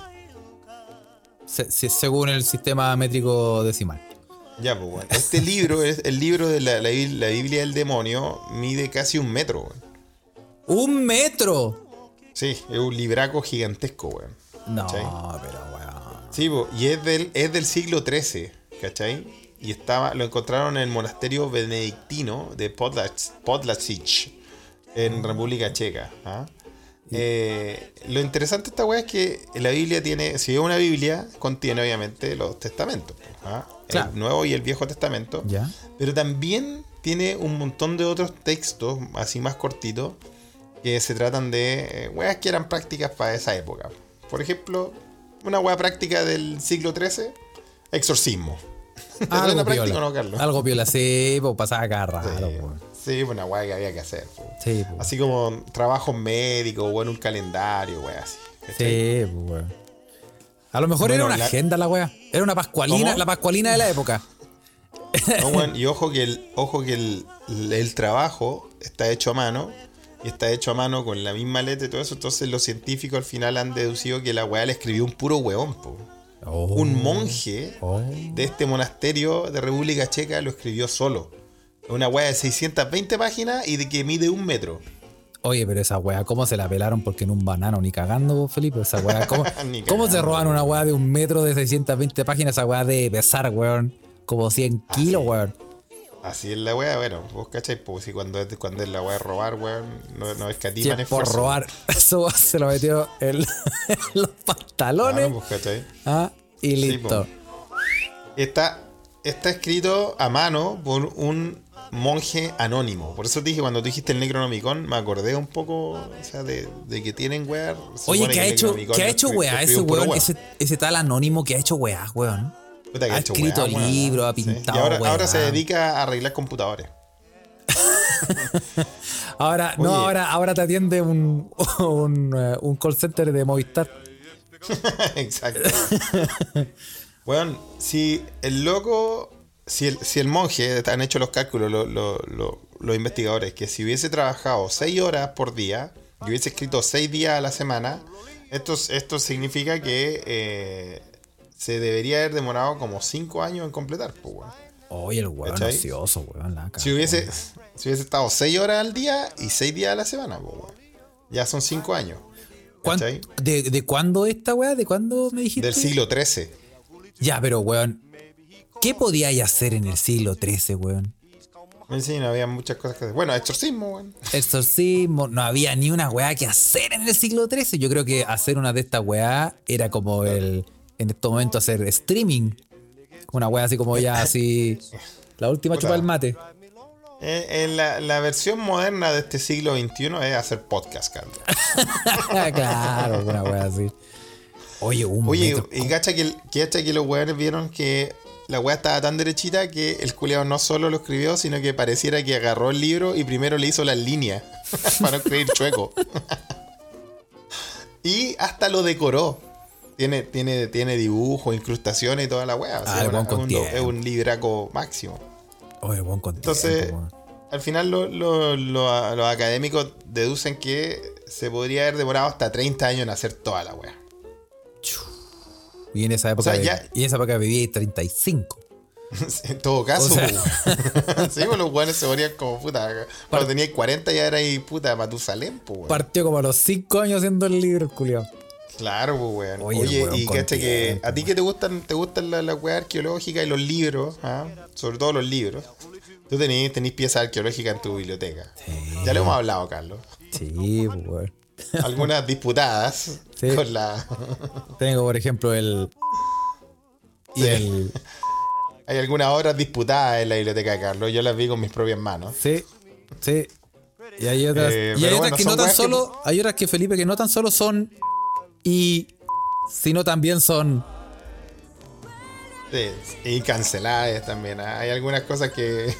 Se- se- según el sistema métrico decimal. Ya, pues, weón. Este libro, es el libro de la, la Biblia- la Biblia del demonio, mide casi un metro, weón. ¡Un metro! Sí, es un libraco gigantesco, weón. No, ¿Cachai? pero weón. Sí, po, y es del, es del siglo XIII, ¿cachai? Y estaba, lo encontraron en el monasterio benedictino de Podlac- Podlacic, en República Checa. ¿ah? Eh, lo interesante de esta weá es que la Biblia tiene, si es una Biblia, contiene obviamente los testamentos, ¿ah? Claro. el Nuevo y el Viejo Testamento, ¿Ya? pero también tiene un montón de otros textos, así más cortitos, que se tratan de eh, weas que eran prácticas para esa época. Por ejemplo, una wea práctica del siglo XIII, exorcismo. ¿Te suena Algo piola. no, Carlos? Algo piola, sí, pues pasaba cada rato, Sí, weón. sí, una wea que había que hacer. Sí, pues. Así como trabajos médicos o en un calendario, wea así. ¿cachai? Sí, pues, weón. A lo mejor Bueno, era una la- agenda la weá. Era una pascualina, ¿Cómo? la pascualina de la época. No, weón, y ojo que, el, ojo que el, el trabajo está hecho a mano y está hecho a mano con la misma letra y todo eso. Entonces los científicos al final han deducido que la weá le escribió un puro weón. po. Oh. Un monje Oh. de este monasterio de República Checa lo escribió solo. Una weá de 620 páginas y de que mide un metro. Oye, pero esa weá, ¿cómo se la pelaron? Porque en un banano ni cagando, Felipe. Esa weá, ¿cómo, Ni ¿cómo se roban una weá de un metro de 620 páginas? Esa weá de pesar, weón. Como 100 kilos, weón. Así es la weá, bueno, vos cachai, pues si cuando es, cuando es la weá de robar, weón, no, no escatiman Que por esfuerzo. robar, eso se lo metió los pantalones. Claro, pues, ah, y Sí, listo. Está, está escrito a mano por un monje anónimo. Por eso te dije, cuando tú dijiste el Necronomicon, me acordé un poco o sea, de, de que tienen weá. Oye, ¿qué ha hecho, ¿qué ha hecho weá ese weón? weón. Ese, ese tal anónimo que ha hecho weá, weón. Puta, ha hecho escrito weá, libros, ha Sí. pintado Y ahora, weá. ahora se dedica a arreglar computadores. Ahora, no, ahora, ahora te atiende un, un, eh, un call center de Movistar. Exacto. Bueno, si el loco, si el, si el monje, han hecho los cálculos lo- lo- lo- los investigadores, que si hubiese trabajado 6 horas por día y hubiese escrito 6 días a la semana, esto, esto significa que eh, se debería haber demorado como 5 años en completar. pues, weón. Oye, el weón ocioso, weón. La Si hubiese, si hubiese estado 6 horas al día y 6 días a la semana, pues, ya son 5 años. ¿Cuán- ¿cachai? ¿De, ¿De cuándo esta weá? ¿De cuándo me dijiste? Del siglo XIII. Ya, pero weón. ¿Qué podíais hacer en el siglo XIII, weón? Sí, no había muchas cosas que hacer. Bueno, exorcismo, weón. Exorcismo, no había ni una weá que hacer en el siglo XIII. Yo creo que hacer una de estas weá era como el. En estos momentos hacer streaming. Una weá así como ya así. La última chupa el mate. Eh, en la, la versión moderna de este siglo XXI es hacer podcast, Carlos. claro, una weá así. Oye, un Oye, metro- y cacha que, que cacha que los weones vieron que la weá estaba tan derechita que el culiao no solo lo escribió, sino que pareciera que agarró el libro y primero le hizo las líneas para no escribir chueco. y hasta lo decoró. Tiene, tiene, tiene dibujos, incrustaciones y toda la weá. O sea, Ah, una- un, es un libraco máximo. Oye, buen. Entonces, al final lo- lo- lo- los académicos deducen que se podría haber demorado hasta 30 años en hacer toda la wea. Y en esa época, sea, ya- y en esa época vivía 35. en todo caso, O sea- sí, pues los weones se morían como puta. Cuando tenías 40 ya era ahí puta Matusalén, pues. Partió como a los 5 años haciendo el libro, el culiao. Claro, pues weón. Oye, Oye, weón, y con cacha que a ti que te gustan, te gustan las la weas arqueológicas y los libros, ¿ah? sobre todo los libros. Tú tenés, tenés piezas arqueológicas en tu biblioteca. Ya lo hemos hablado, Carlos. Sí, pues, weón. Algunas disputadas Sí. con la. Tengo, por ejemplo, el. Y Sí. el. Hay algunas obras disputadas en la biblioteca de Carlos. Yo las vi con mis propias manos. Sí, sí. Y hay otras, Eh, y hay otras bueno, que no tan que- solo. Hay otras que, Felipe, que no tan solo son. Y. Sino también son. Sí, y canceladas también. ¿ah? Hay algunas cosas que.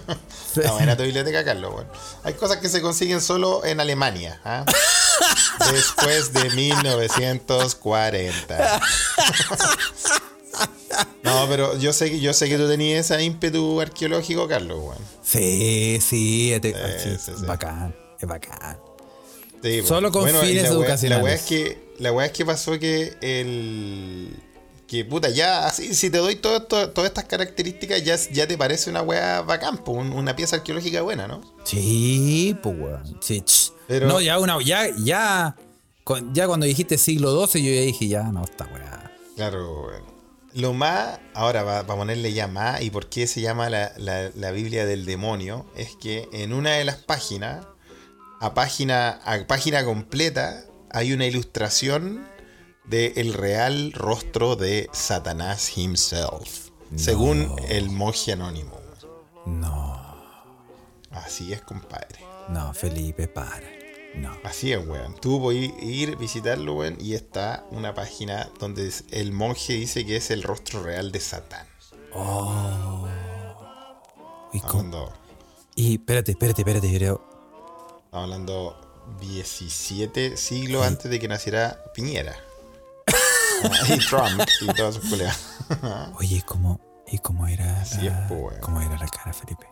La buena tu biblioteca, Carlos. Bueno. Hay cosas que se consiguen solo en Alemania. ¿ah? Después de 1940. No, pero yo sé que yo sé que tú tenías ese ímpetu arqueológico, Carlos, weón. Sí, sí, es, sí, sí. bacán, es bacán. Sí. Solo con Bueno, fines la wea- educacionales. La weá es que, la weá es que pasó que el. Que puta, ya así, si te doy todo, todo- todas estas características, ya, ya te parece una weá bacán, po, un- una pieza arqueológica buena, ¿no? Sí, pues weón. Sí. Pero- No, ya una, ya, ya, ya cuando dijiste siglo XII, yo ya dije, ya, no, esta weá. Claro, weón. Lo más, ahora va a ponerle ya más, y por qué se llama la, la- la Biblia del demonio, es que en una de las páginas, a página, a página completa, hay una ilustración del real rostro de Satanás himself, según el monje anónimo. No, Así es, compadre. no, Felipe, para. No. Así es, weón. Tú podés ir, visitarlo, weón, y está una página donde el monje dice que es el rostro real de Satán. ¿Y, Estamos cómo- hablando, y espérate, espérate, espérate, creo. Estamos hablando 17 siglos antes de que naciera Piñera. Ah, y Trump y todas sus colegas. Oye, ¿cómo, ¿y cómo era la, weón. cómo era la cara, Felipe?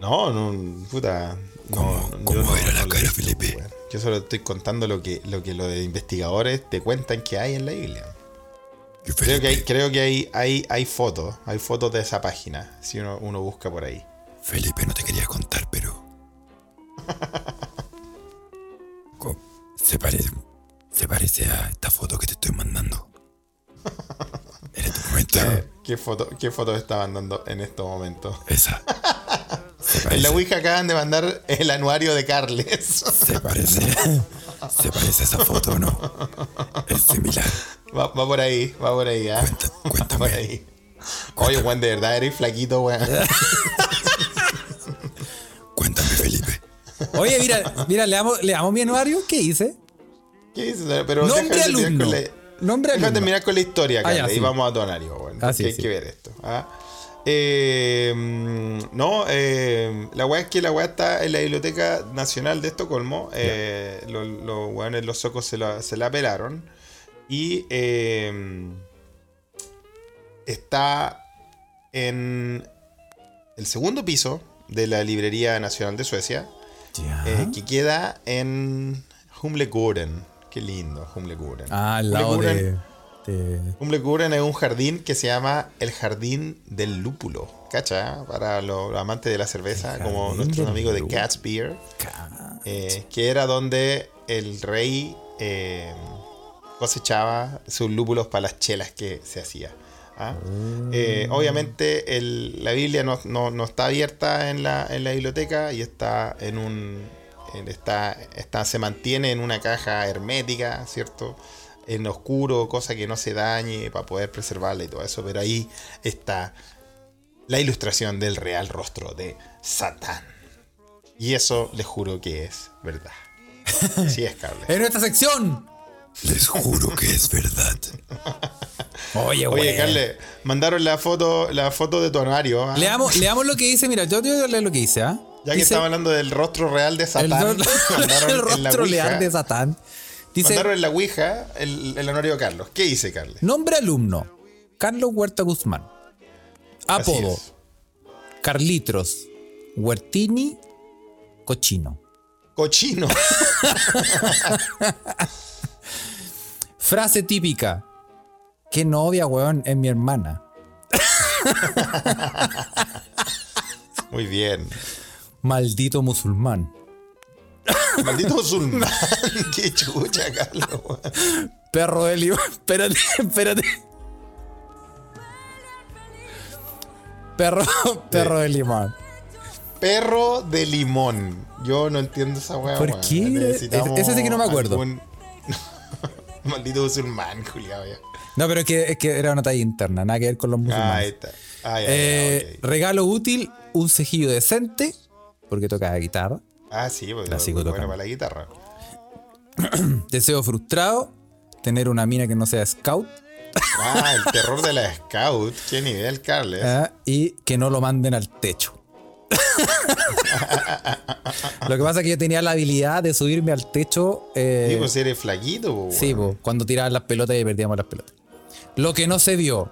No, no, puta. No, ¿Cómo- yo cómo no- era la no cara, Felipe? Yo solo estoy contando lo que, lo que los investigadores te cuentan que hay en la Biblia. Creo que hay, creo que hay, hay, hay fotos, hay fotos de esa página, si uno, uno busca por ahí. Felipe, no te quería contar, pero. Se parece. Se parece a esta foto que te estoy mandando. En este momento. Eh, ¿Qué foto, qué fotos estaban dando en estos momentos? Esa. En la Ouija acaban de mandar el anuario de Carles. se parece. Se parece a esa foto, ¿no? Es similar. Va, va por ahí, va por ahí, ¿ah? Va cuéntame. por ahí. Oye, Juan, de verdad eres flaquito, weón. Oye, mira, mira, le damos, le damos mi anuario. ¿Qué hice? ¿Qué? Pero Nombre alumno. la- Nombre alumno. terminar con la historia, Ah, ya, Carles, sí. y vamos a tu anuario, weón. Ah, sí, hay sí. que ver esto. ¿ah? Eh, mm, no, eh, la weá es que la weá está en la Biblioteca Nacional de Estocolmo. Eh, los, los weones, los socos se la, se la pelaron. Y eh, está en el segundo piso de la Librería Nacional de Suecia. Eh, que queda en Humlegården. Qué lindo, Humlegården. ah, al lado de. es un jardín que se llama el Jardín del Lúpulo. ¿Cacha? Para los, los amantes de la cerveza, como nuestros amigos de. Cat's Beer, eh, que era donde el rey eh, cosechaba sus lúpulos para las chelas que se hacía. ¿Ah? Eh, obviamente el- la Biblia no, no- no está abierta en la, en la biblioteca y está en un en- está, está, se mantiene en una caja hermética, ¿cierto? En oscuro, cosa que no se dañe para poder preservarla y todo eso, pero ahí está la ilustración del real rostro de Satán. Y eso les juro que es verdad. Sí es, Carles. En nuestra sección. Les juro que es verdad. Oye, güey. Oye, Carles, mandaron la foto, la foto de tu anuario. ¿ah? Leamos, leamos lo que dice. Mira, yo te voy a leer lo que dice, ¿ah? Ya que Dice, estaba hablando del rostro real de Satán, ro- mandaron el en la rostro Ouija- leal de Satán. Dice: mandaron en la Ouija el, el anuario de Carlos. ¿Qué dice, Carles? Nombre alumno: Carlos Huerta Guzmán. Apodo: es. Carlitos Huertini Cochino. Cochino. Frase típica: Qué novia, weón, es mi hermana. Muy bien. Maldito musulmán. Maldito musulmán. Qué chucha, Carlos. Perro de limón. Espérate, espérate. Perro, perro de limón. Perro de limón. Yo no entiendo esa weá. ¿Por weón. qué? Ese sí que no me acuerdo. algún- Maldito musulmán, Julián. ya. No, pero es que, es que era una talla interna, nada que ver con los musulmanes. ahí está. Ah, ya, ya, Eh. Regalo útil, un cejillo decente, porque toca guitarra. Ah, sí, pues Clásico bueno tocando. para la guitarra. Deseo frustrado, tener una mina que no sea scout. Ah, el terror de la Scout. Qué nivel, Carles. Ah, y que no lo manden al techo. lo que pasa es que yo tenía la habilidad de subirme al techo. eh, Sí, pues eres flaquito, sí, cuando tiraban las pelotas y perdíamos las pelotas. Lo que no se vio,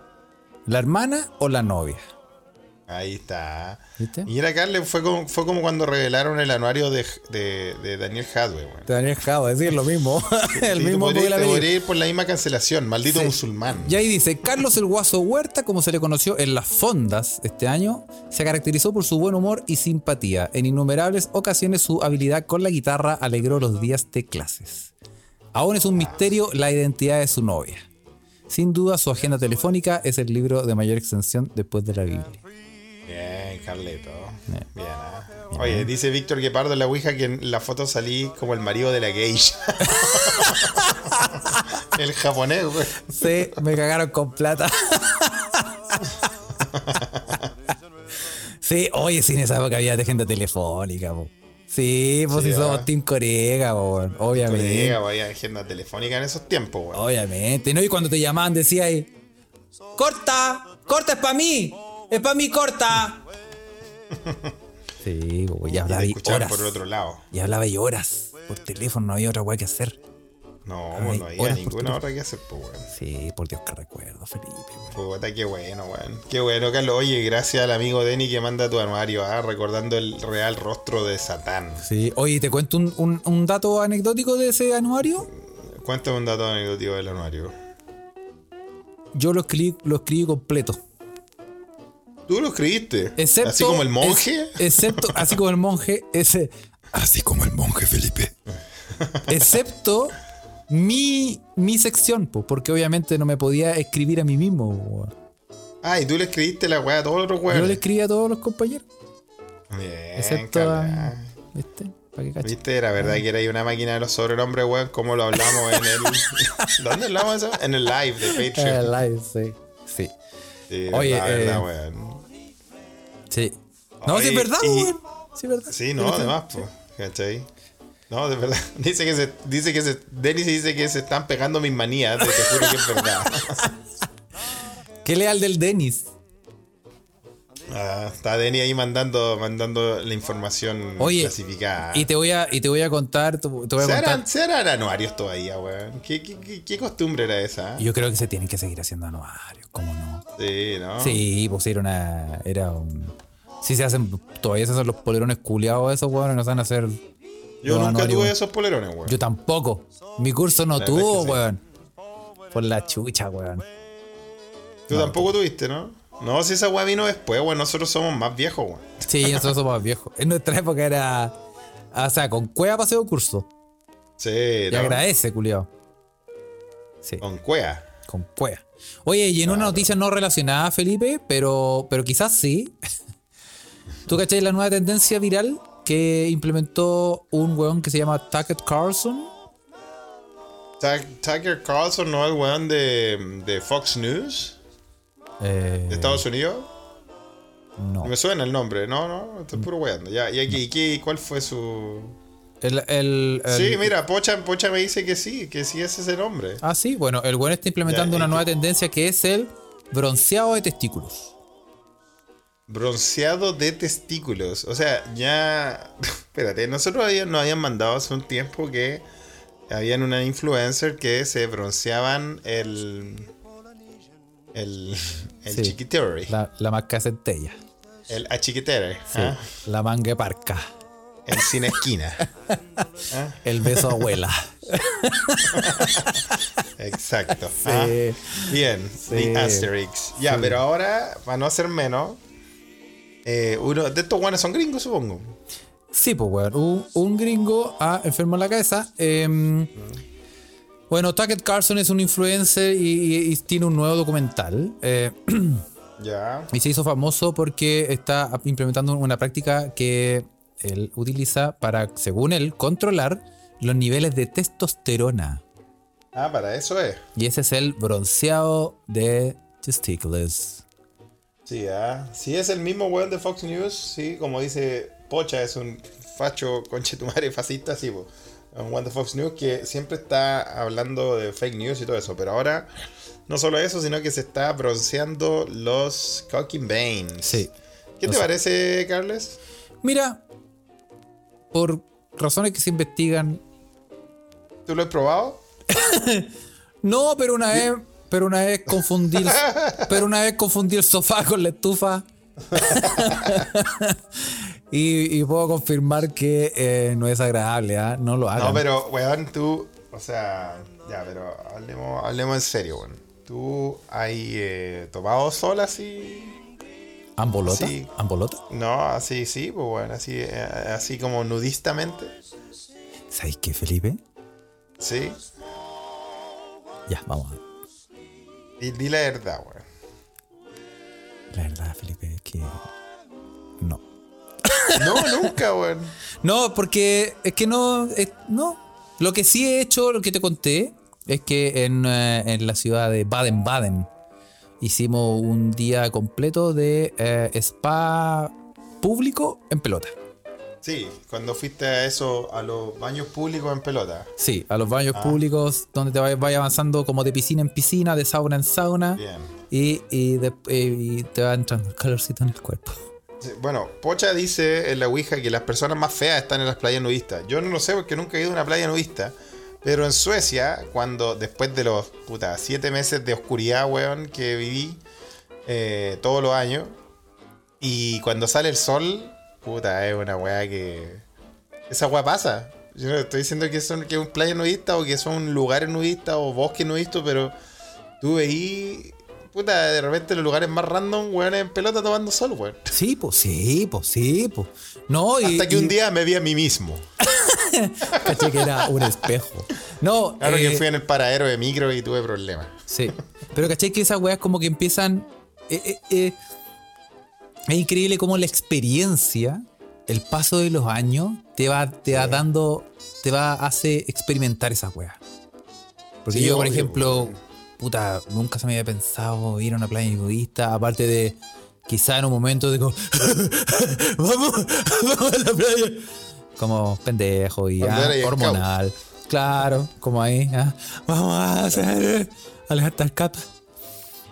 ¿la hermana o la novia? Ahí está. ¿Viste? Y era Carles, fue como, fue como cuando revelaron el anuario de, de, de Daniel Hadway, weón. Te Daniel Jado, decir lo mismo. el Sí, mismo podría, podría ir por la misma cancelación, maldito musulmán. Y ahí dice, Carlos el Guaso Huerta, como se le conoció en las fondas este año, se caracterizó por su buen humor y simpatía. En innumerables ocasiones su habilidad con la guitarra alegró los días de clases. Aún es un misterio la identidad de su novia. Sin duda su agenda telefónica es el libro de mayor extensión después de la Biblia. Bien, Carleto. Bien, ah. Oye, dice Víctor Guepardo en la Ouija que en la foto salí como el marido de la geisha. el japonés, güey. Sí, me cagaron con plata. Sí, oye, sí, en esa época había de agenda telefónica, po. Sí, pues Sí, si somos. Team Corega, weón. obviamente. Colega, vaya agenda telefónica en esos tiempos, güey. Obviamente, ¿no? Y cuando te llamaban decía ahí, ¡Corta! ¡Corta es para mí! ¡Es para mí, corta! Sí, pues, y Y hablaba escuchaban horas. por el otro lado. Y hablaba ahí horas. Por teléfono no había otra weá que hacer. No, Ay, no había ninguna otra que hacer, pues, weón. Sí, por Dios que recuerdo, Felipe. weón. Puta, qué bueno, weón. Qué bueno, Carlos. Oye, gracias al amigo Denny que manda tu anuario, ah, recordando el real rostro de Satán. Sí, oye, ¿te cuento un, un- un dato anecdótico de ese anuario? Cuéntame un dato anecdótico del anuario. Yo lo escribí, lo escribí completo. ¿Tú lo escribiste? Excepto, ¿Así como el monje? es- excepto, así como el monje, ese. Así como el monje, Felipe. excepto mi, mi sección, po, porque obviamente no me podía escribir a mí mismo. weón. Ah, y tú le escribiste la weá a todos los otros Yo weones. le escribí a todos los compañeros, Bien, excepto a. ¿Viste? Para cachen. ¿Viste? Era verdad que era ahí una máquina de los sobrenombres, weón, como lo hablamos en el... ¿Dónde hablamos eso? En el live de Patreon. live, sí. Sí. Sí, Oye, verdad, verdad, eh, weón. Sí. No, Oye, sí es verdad, y-. Sí verdad. Sí, no, además, pues, ¿cachai? No, de verdad. Dice que se, dice que se, Denis dice que se están pegando mis manías, te juro que es verdad. Qué leal del Denis. Ah, está Denis ahí mandando, mandando la información Oye, clasificada. Y te voy a, y te voy a contar, te voy a ¿Se contar. harán, se harán anuarios todavía, weón? ¿Qué, qué, qué, qué costumbre era esa? Yo creo que se tienen que seguir haciendo anuarios, ¿cómo no? Sí, ¿no? Sí, pues era una. Era un. Sí se hacen. Todavía se hacen los polerones culiados esos, weón, no saben hacer. Yo nunca anuarios, tuve esos polerones, weón. Yo tampoco. Mi curso no La tuvo, sí. weón. Por la chucha, weón. Tú tampoco tuviste, ¿no? No, si esa weá vino después, weón. Nosotros somos más viejos, weón. Sí, nosotros somos más viejos. En nuestra época era. O sea, con cueva paseo curso. Sí, Y ¿no? agradece, culiado. Sí. Con cuea. Con cuea. Oye, y en una noticia no relacionada, Felipe, pero, pero quizás sí. ¿Tú cachai la nueva tendencia viral que implementó un weón que se llama Tucker Carlson? Tuck- Tucker Carlson no es el weón de, de Fox News Eh, de Estados Unidos. no. Me suena el nombre, no, no, estoy puro weando. Ya, ¿y aquí, cuál fue su...? El, el- el- Sí, mira, Pocha, Pocha me dice que sí, que sí ese es el nombre. Ah, sí, bueno, el weón está implementando Ya, una ¿y nueva tendencia que es el bronceado de testículos. Bronceado de testículos. O sea, ya. Espérate, nosotros nos habían mandado hace un tiempo que habían una influencer que se bronceaban el. El. El Sí. chiquitere. La, la marca centella. El achiquitere. Sí, ¿ah? La manga parca. El sin esquina. El beso abuela. Exacto. ¿ah? Bien, The Asterix. Ya, Sí. pero ahora, para no hacer menos, eh, uno de estos guanes son gringos, supongo. Sí, pues, weón. Un, un gringo ah, enfermo en la cabeza. em, bueno, Tucker Carlson es un influencer y, y- y tiene un nuevo documental. eh, Ya. y se hizo famoso porque está implementando una práctica que él utiliza para, según él, controlar los niveles de testosterona. Ah, para eso es. Y ese es el bronceado de testículos. Sí, ah. Sí, es el mismo weón de Fox News. Sí, como dice Pocha, es un facho conchetumare fascista, sí, po. En One the Fox News, que siempre está hablando de fake news y todo eso, pero ahora no solo eso, sino que se está bronceando los Cocking Veins. Sí. ¿Qué te parece, Carles? Mira, por razones que se investigan. ¿Tú lo has probado? no, pero una vez, pero una vez confundí, pero una vez confundí el sofá con la estufa. y, puedo confirmar que eh, no es agradable, ¿ah? no lo hagas. No, pero, weón, tú, o sea, ya, pero hablemos, hablemos en serio, weón. ¿Tú has eh, tomado sol así? ¿Ambolota? ¿Ambolota? No, así, sí, pues bueno, así, eh, así como nudistamente. ¿Sabes qué, Felipe? Sí. Ya, vamos. Y di la verdad, weón. La verdad, Felipe, es que. No. No, nunca, weón. no, porque es que no. no. Lo que sí he hecho, lo que te conté, es que en, eh, en la ciudad de Baden-Baden hicimos un día completo de eh, spa público en pelota. Sí, cuando fuiste a eso, a los baños públicos en pelota. Sí, a los baños ah. públicos donde te vayas avanzando como de piscina en piscina, de sauna en sauna. Bien. Y, y, y te va entrando el calorcito en el cuerpo. Bueno, Pocha dice en la Ouija que las personas más feas están en las playas nudistas. Yo no lo sé porque nunca he ido a una playa nudista. Pero en Suecia, cuando después de los puta, siete meses de oscuridad, weón, que viví eh, todos los años, y cuando sale el sol, puta, es una weá que. Esa weá pasa. Yo no estoy diciendo que, son, es un playa nudista o que son lugares nudistas o bosques nudistas, pero tú veí. Puta, de repente los lugares más random, weón, en pelota tomando sol, weón. Sí, pues sí, pues sí, pues. No, Hasta que un día me vi a mí mismo. Caché que era un espejo. No. Claro que eh, fui en el paradero de micro y tuve problemas. Sí. Pero caché que esas weas como que empiezan. Eh, eh, es increíble cómo la experiencia, el paso de los años, te va, te va dando. Te va a hacer experimentar esas weas. Porque yo, por ejemplo, puta, nunca se me había pensado ir a una playa nudista, aparte de quizá en un momento de como, vamos, vamos a la playa como pendejo y hormonal. Claro, como ahí, vamos a hacer alejarte al cap.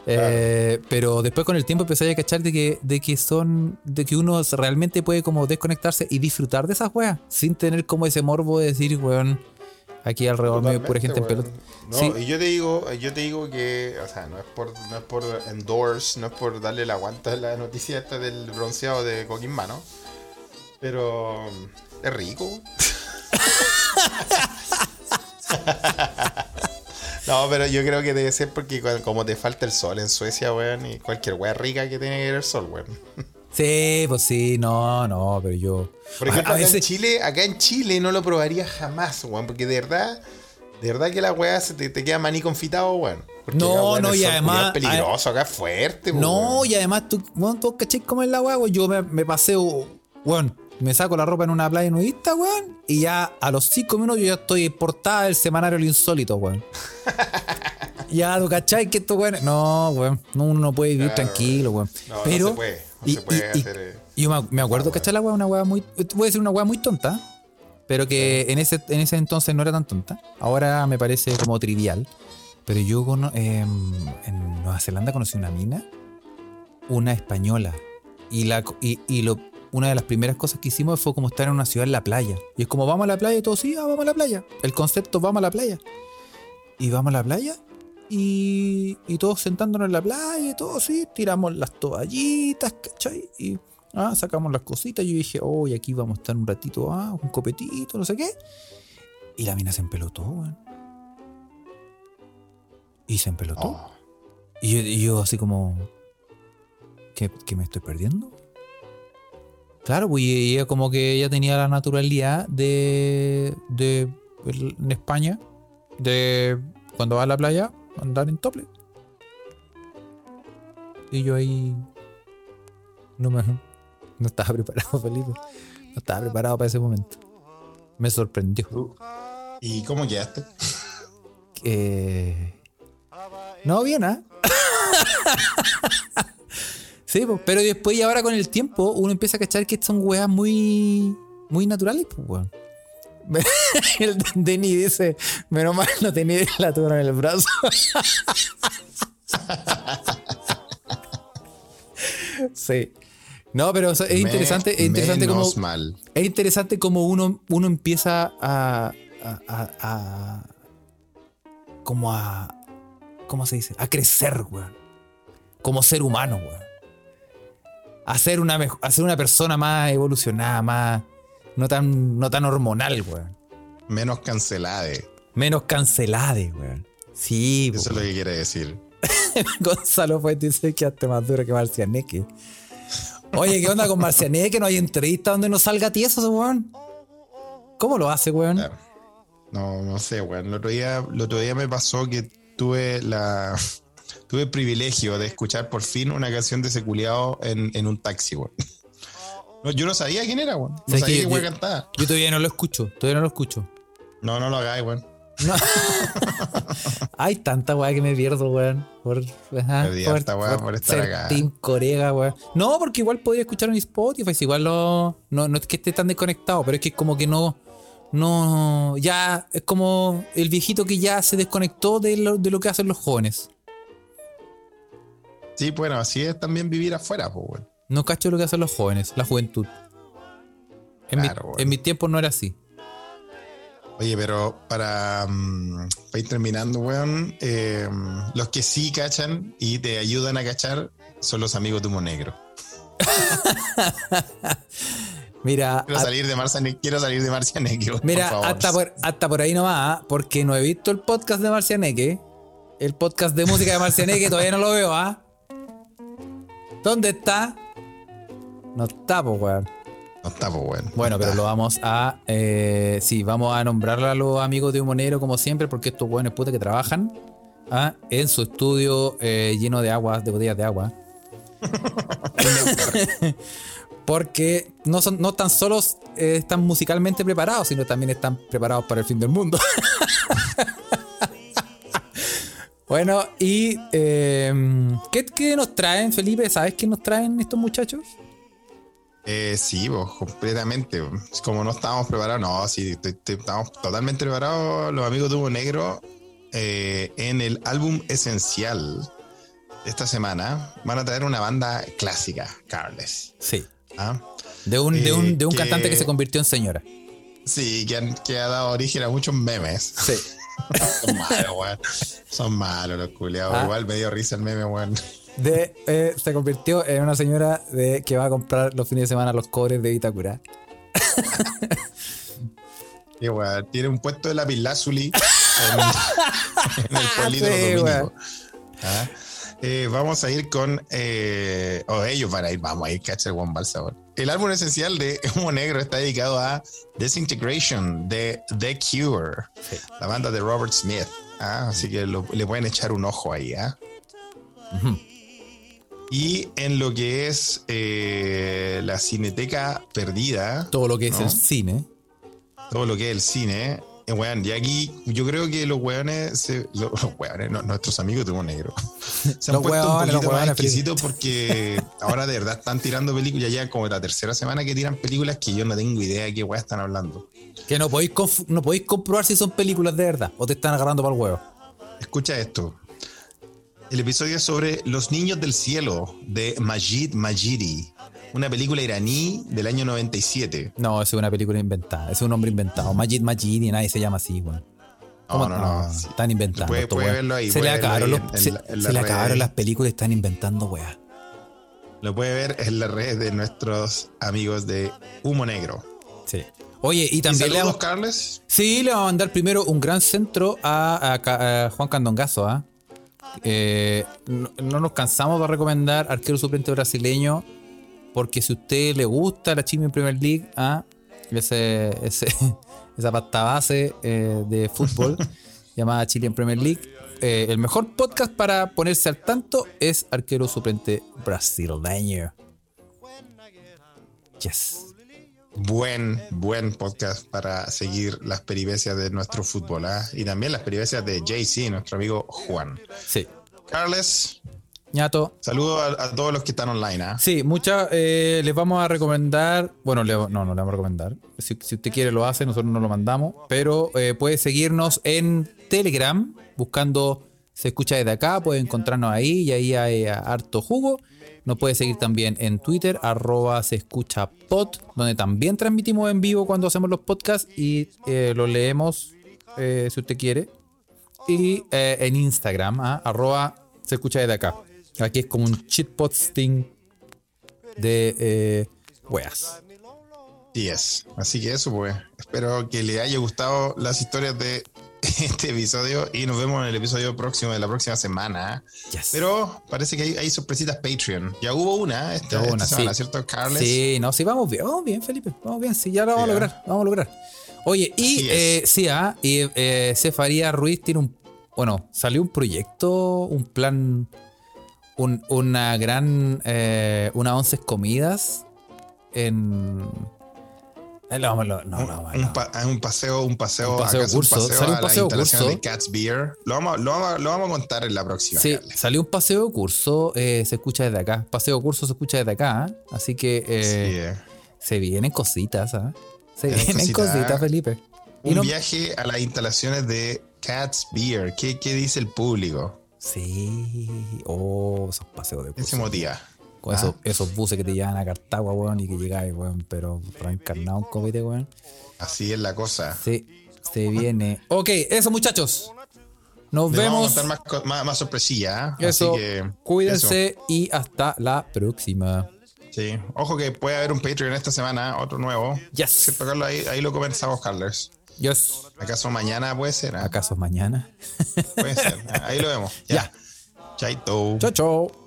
Eh, pero después con el tiempo empecé a cachar de que, de que son, de que uno realmente puede como desconectarse y disfrutar de esas weas, sin tener como ese morbo de decir, weón, aquí alrededor mío pura gente en pelota. No, y yo te digo, yo te digo que, o sea, no es por, no es por endorse, no es por darle la guanta a la noticia esta del bronceado de Coquín Mano. Pero es rico. no, pero yo creo que debe ser porque como te falta el sol en Suecia, weón, y cualquier weá rica que tiene que ver el sol, weón. Sí, pues sí, no, no, pero yo. Por ejemplo, acá, en Chile, acá en Chile no lo probaría jamás, weón, porque de verdad, de verdad que la weá se te, queda maní confitado, weón. no, no, y además. Es peligroso, acá es fuerte, weón. No, y además tú, weón, tú caché como es la weá, weón. Yo me, me paseo, weón, me saco la ropa en una playa nudista, weón, y ya a los cinco minutos yo ya estoy portada del semanario El Insólito, weón. ya, ¿tú cachai que esto, weón? No, weón, no, uno no puede vivir tranquilo, weón. No, Pero, no se puede, no se puede hacer. Eh, yo me, acuerdo, ¿cachai la weón? Una weón muy. Voy a decir una weón muy tonta, pero que en ese, en ese entonces no era tan tonta. Ahora me parece como trivial. Pero yo eh, en Nueva Zelanda conocí una mina, una española. Y, la, y, y lo una de las primeras cosas que hicimos fue como estar en una ciudad en la playa. Y es como, vamos a la playa y todos, sí, ah, vamos a la playa. El concepto, vamos a la playa. Y vamos a la playa y, y todos sentándonos en la playa y todos, sí, tiramos las toallitas, ¿cachai? Y ah, sacamos las cositas. Yo dije, oh, aquí vamos a estar un ratito, ah, un copetito, no sé qué. Y la mina se empelotó, weón. Y se empelotó. Oh. Y, yo, así como, ¿qué, ¿qué me estoy perdiendo? Claro, pues ella como que ella tenía la naturalidad de, de en España, de cuando va a la playa, andar en tople. Y yo ahí no me no estaba preparado, Felipe. No estaba preparado para ese momento. Me sorprendió. ¿Y cómo quedaste? Eh, no, bien, ¿ah? Sí, pero después y ahora con el tiempo uno empieza a cachar que son weas muy, muy naturales, pues, weón. el Denny dice, menos mal no tenía la tuna en el brazo. sí. No, pero o sea, es interesante, es interesante como. Mal. Es interesante como uno, uno empieza a, a, a- a- como a ¿cómo se dice? A crecer, weón. Como ser humano, weón. A ser una, a ser una persona más evolucionada, más. No tan, no tan hormonal, weón. Menos cancelade. Menos cancelada, weón. Sí, Eso es weón. lo que quiere decir. Gonzalo pues dice que hasta más duro que Marcianeque. Oye, ¿qué onda con Marcianeque? ¿No hay entrevista donde no salga tieso ese weón? ¿Cómo lo hace, weón? No, no sé, weón. El otro día, el otro día me pasó que tuve la. Tuve el privilegio de escuchar por fin una canción de ese culiao en, en un taxi, weón. No, yo no sabía quién era, weón. No ¿Sabes sabía weón Yo- cantaba. Yo todavía no lo escucho, todavía no lo escucho. No, no lo hagáis, weón. Hay tanta weá que me pierdo, weón. Por, ajá, Perdí harta weá por estar ser acá. Team Corega, weón. No, porque igual podría escuchar en Spotify. si Igual lo, no, no es que esté tan desconectado, pero es que como que no. No. Ya es como el viejito que ya se desconectó de lo, de lo que hacen los jóvenes. Sí, bueno, así es también vivir afuera, pues, weón. No cacho lo que hacen los jóvenes, la juventud. En, Claro, mi, en mi tiempo no era así. Oye, pero para, mm, para ir terminando, weón, eh, los que sí cachan y te ayudan a cachar son los amigos de Humo Negro. Mira, Quiero salir de Marcianeque, quiero salir de Marcianeque, Mira, por favor. hasta por, hasta por ahí nomás, ¿ah? porque no he visto el podcast de Marcianeque. El podcast de música de Marcianeque todavía no lo veo, ¿ah? ¿Dónde está? No está, pues, weón. No está, pues, weón. Bueno, No pero lo vamos a. Eh, sí, vamos a nombrar a los amigos de Humonero como siempre, porque estos buenos puta que trabajan ¿ah? en su estudio eh, lleno de agua, de botellas de agua. porque no, son, no tan solos eh, están musicalmente preparados, sino también están preparados para el fin del mundo. bueno, y. eh, ¿qué, ¿Qué nos traen, Felipe? ¿Sabes qué nos traen estos muchachos? Eh, sí, completamente. Como no estábamos preparados, no, sí, estamos totalmente preparados los amigos de Humo Negro eh, en el álbum esencial de esta semana. Van a traer una banda clásica, Carles. Sí. ¿ah? De un, de un, de un Eh, que- cantante que se convirtió en señora. Sí, que, han- que ha dado origen a muchos memes. Sí. Son malos, weón. Son malos los culiados. Ah. Igual me dio risa el meme, weón. De, eh, se convirtió en una señora de, que va a comprar los fines de semana los cobres de Itacura. Y, weón, tiene un puesto de lapislázuli en, en el pueblito Sí, de los. Ah. Eh, vamos a ir con. Eh, o ellos van a ir, vamos a ir, el Juan Balsabor. El álbum esencial de Humo Negro está dedicado a Disintegration de The Cure, Sí. la banda de Robert Smith. Ah, así que lo- le pueden echar un ojo ahí. ¿ah? Y en lo que es eh, la Cineteca Perdida, Todo lo que es ¿no? el cine. todo lo que es el cine, eh, weón, y aquí yo creo que los weones, se- los, weones, no, nuestros amigos Humo Negro, se han Los puesto weones, un poquito más exquisitos porque ahora de verdad están tirando películas, ya como la tercera semana que tiran películas que yo no tengo idea de qué weá están hablando. Que no podéis, no podéis comprobar si son películas de verdad o te están agarrando para el huevo. Escucha esto. El episodio es sobre Los Niños del Cielo de Majid Majidi, una película iraní del año 97. No, es una película inventada. Es un hombre inventado. Majid Majid y nadie se llama así, weón. ¿Cómo- No, no, no. Están inventando. Puede- verlo ahí, Se le acabaron, ahí los- en- en se- la- en se la le acabaron las películas y están inventando, weá. Lo puede ver en la red de nuestros amigos de Humo Negro. Sí. Oye, y ¿Y también le saludos, vamos, Carles? Sí, le vamos a mandar primero un gran centro a, a Ca- a Juan Candongazo. ¿ah? Eh, no, no nos cansamos de recomendar arquero suplente brasileño, porque si a usted le gusta la Chile en Premier League, ¿ah? ese, ese- esa pasta base eh, de fútbol llamada Chile en Premier League, eh, el mejor podcast para ponerse al tanto es arquero suplente brasileño. Yes. Buen, buen podcast para seguir las peripecias de nuestro fútbol ¿ah? y también las peripecias de JC, nuestro amigo Juan. Sí. Carles, ñato. Saludos a, a todos los que están online. ¿ah? Sí, muchas. eh, les vamos a recomendar. Bueno, le- no, no le vamos a recomendar. Si, si usted quiere, lo hace, nosotros no lo mandamos. Pero eh, puede seguirnos en Telegram, buscando Se Escucha desde acá. Puede encontrarnos ahí y ahí hay eh, harto jugo. Nos puede seguir también en Twitter, arroba se escucha pod, donde también transmitimos en vivo cuando hacemos los podcasts y eh, los leemos eh, si usted quiere. Y eh, en Instagram, ah, arroba se escucha desde acá. Aquí es como un shitposting de eh, weas. Sí. Así que eso, pues. Espero que le haya gustado las historias de este episodio y nos vemos en el episodio próximo de la próxima semana. Yes. Pero parece que hay, hay sorpresitas Patreon. Ya hubo una esta, hubo esta una, semana, sí. ¿cierto, Carles? Sí, no, sí, vamos bien, vamos bien, Felipe. Vamos bien, sí, ya lo vamos Sí, a ¿eh? lograr, vamos a lograr. Oye, y eh, sí, ah, y eh, Cefaría Ruiz tiene un. Bueno, salió un proyecto, un plan, un- una gran. Eh, unas once comidas en. Eh, lo vamos- lo- no, Un, no, un no. pa- ah, un paseo, un paseo, Un paseo curso. Salió un a la paseo instalación curso. de Cats Beer. Lo vamos, lo, vamos, lo vamos a contar en la próxima. Sí, Carles. salió un paseo curso, eh, se escucha desde acá. Paseo curso se escucha desde acá, ¿ah? así que eh, Sí, eh. se vienen cositas, ¿ah? Se Vienen vienen cositas. Felipe. Y Un no- viaje a las instalaciones de Cats Beer. ¿Qué, qué dice el público? Sí, oh, esos paseos de ¿Qué se curso. motiva? Con Ah. esos, esos buses que te llevan a Cartago, weón, y que llegáis, weón, pero reencarnado un copete, weón. Así es la cosa. Sí, se viene. Ok, eso, muchachos. Nos Les vamos vemos. a contar más, más, más sorpresilla. ¿eh? Eso, Así que, cuídense y hasta la próxima. Sí. Ojo que puede haber un Patreon esta semana, otro nuevo. Yes. ¿Cierto, Carlos? Ahí, ahí lo comenzamos, Carlos. Yes. ¿Acaso mañana puede ser? ah? ¿Acaso mañana? Puede ser. Ah, Ahí lo vemos. Ya. Chaito. Chao, chao.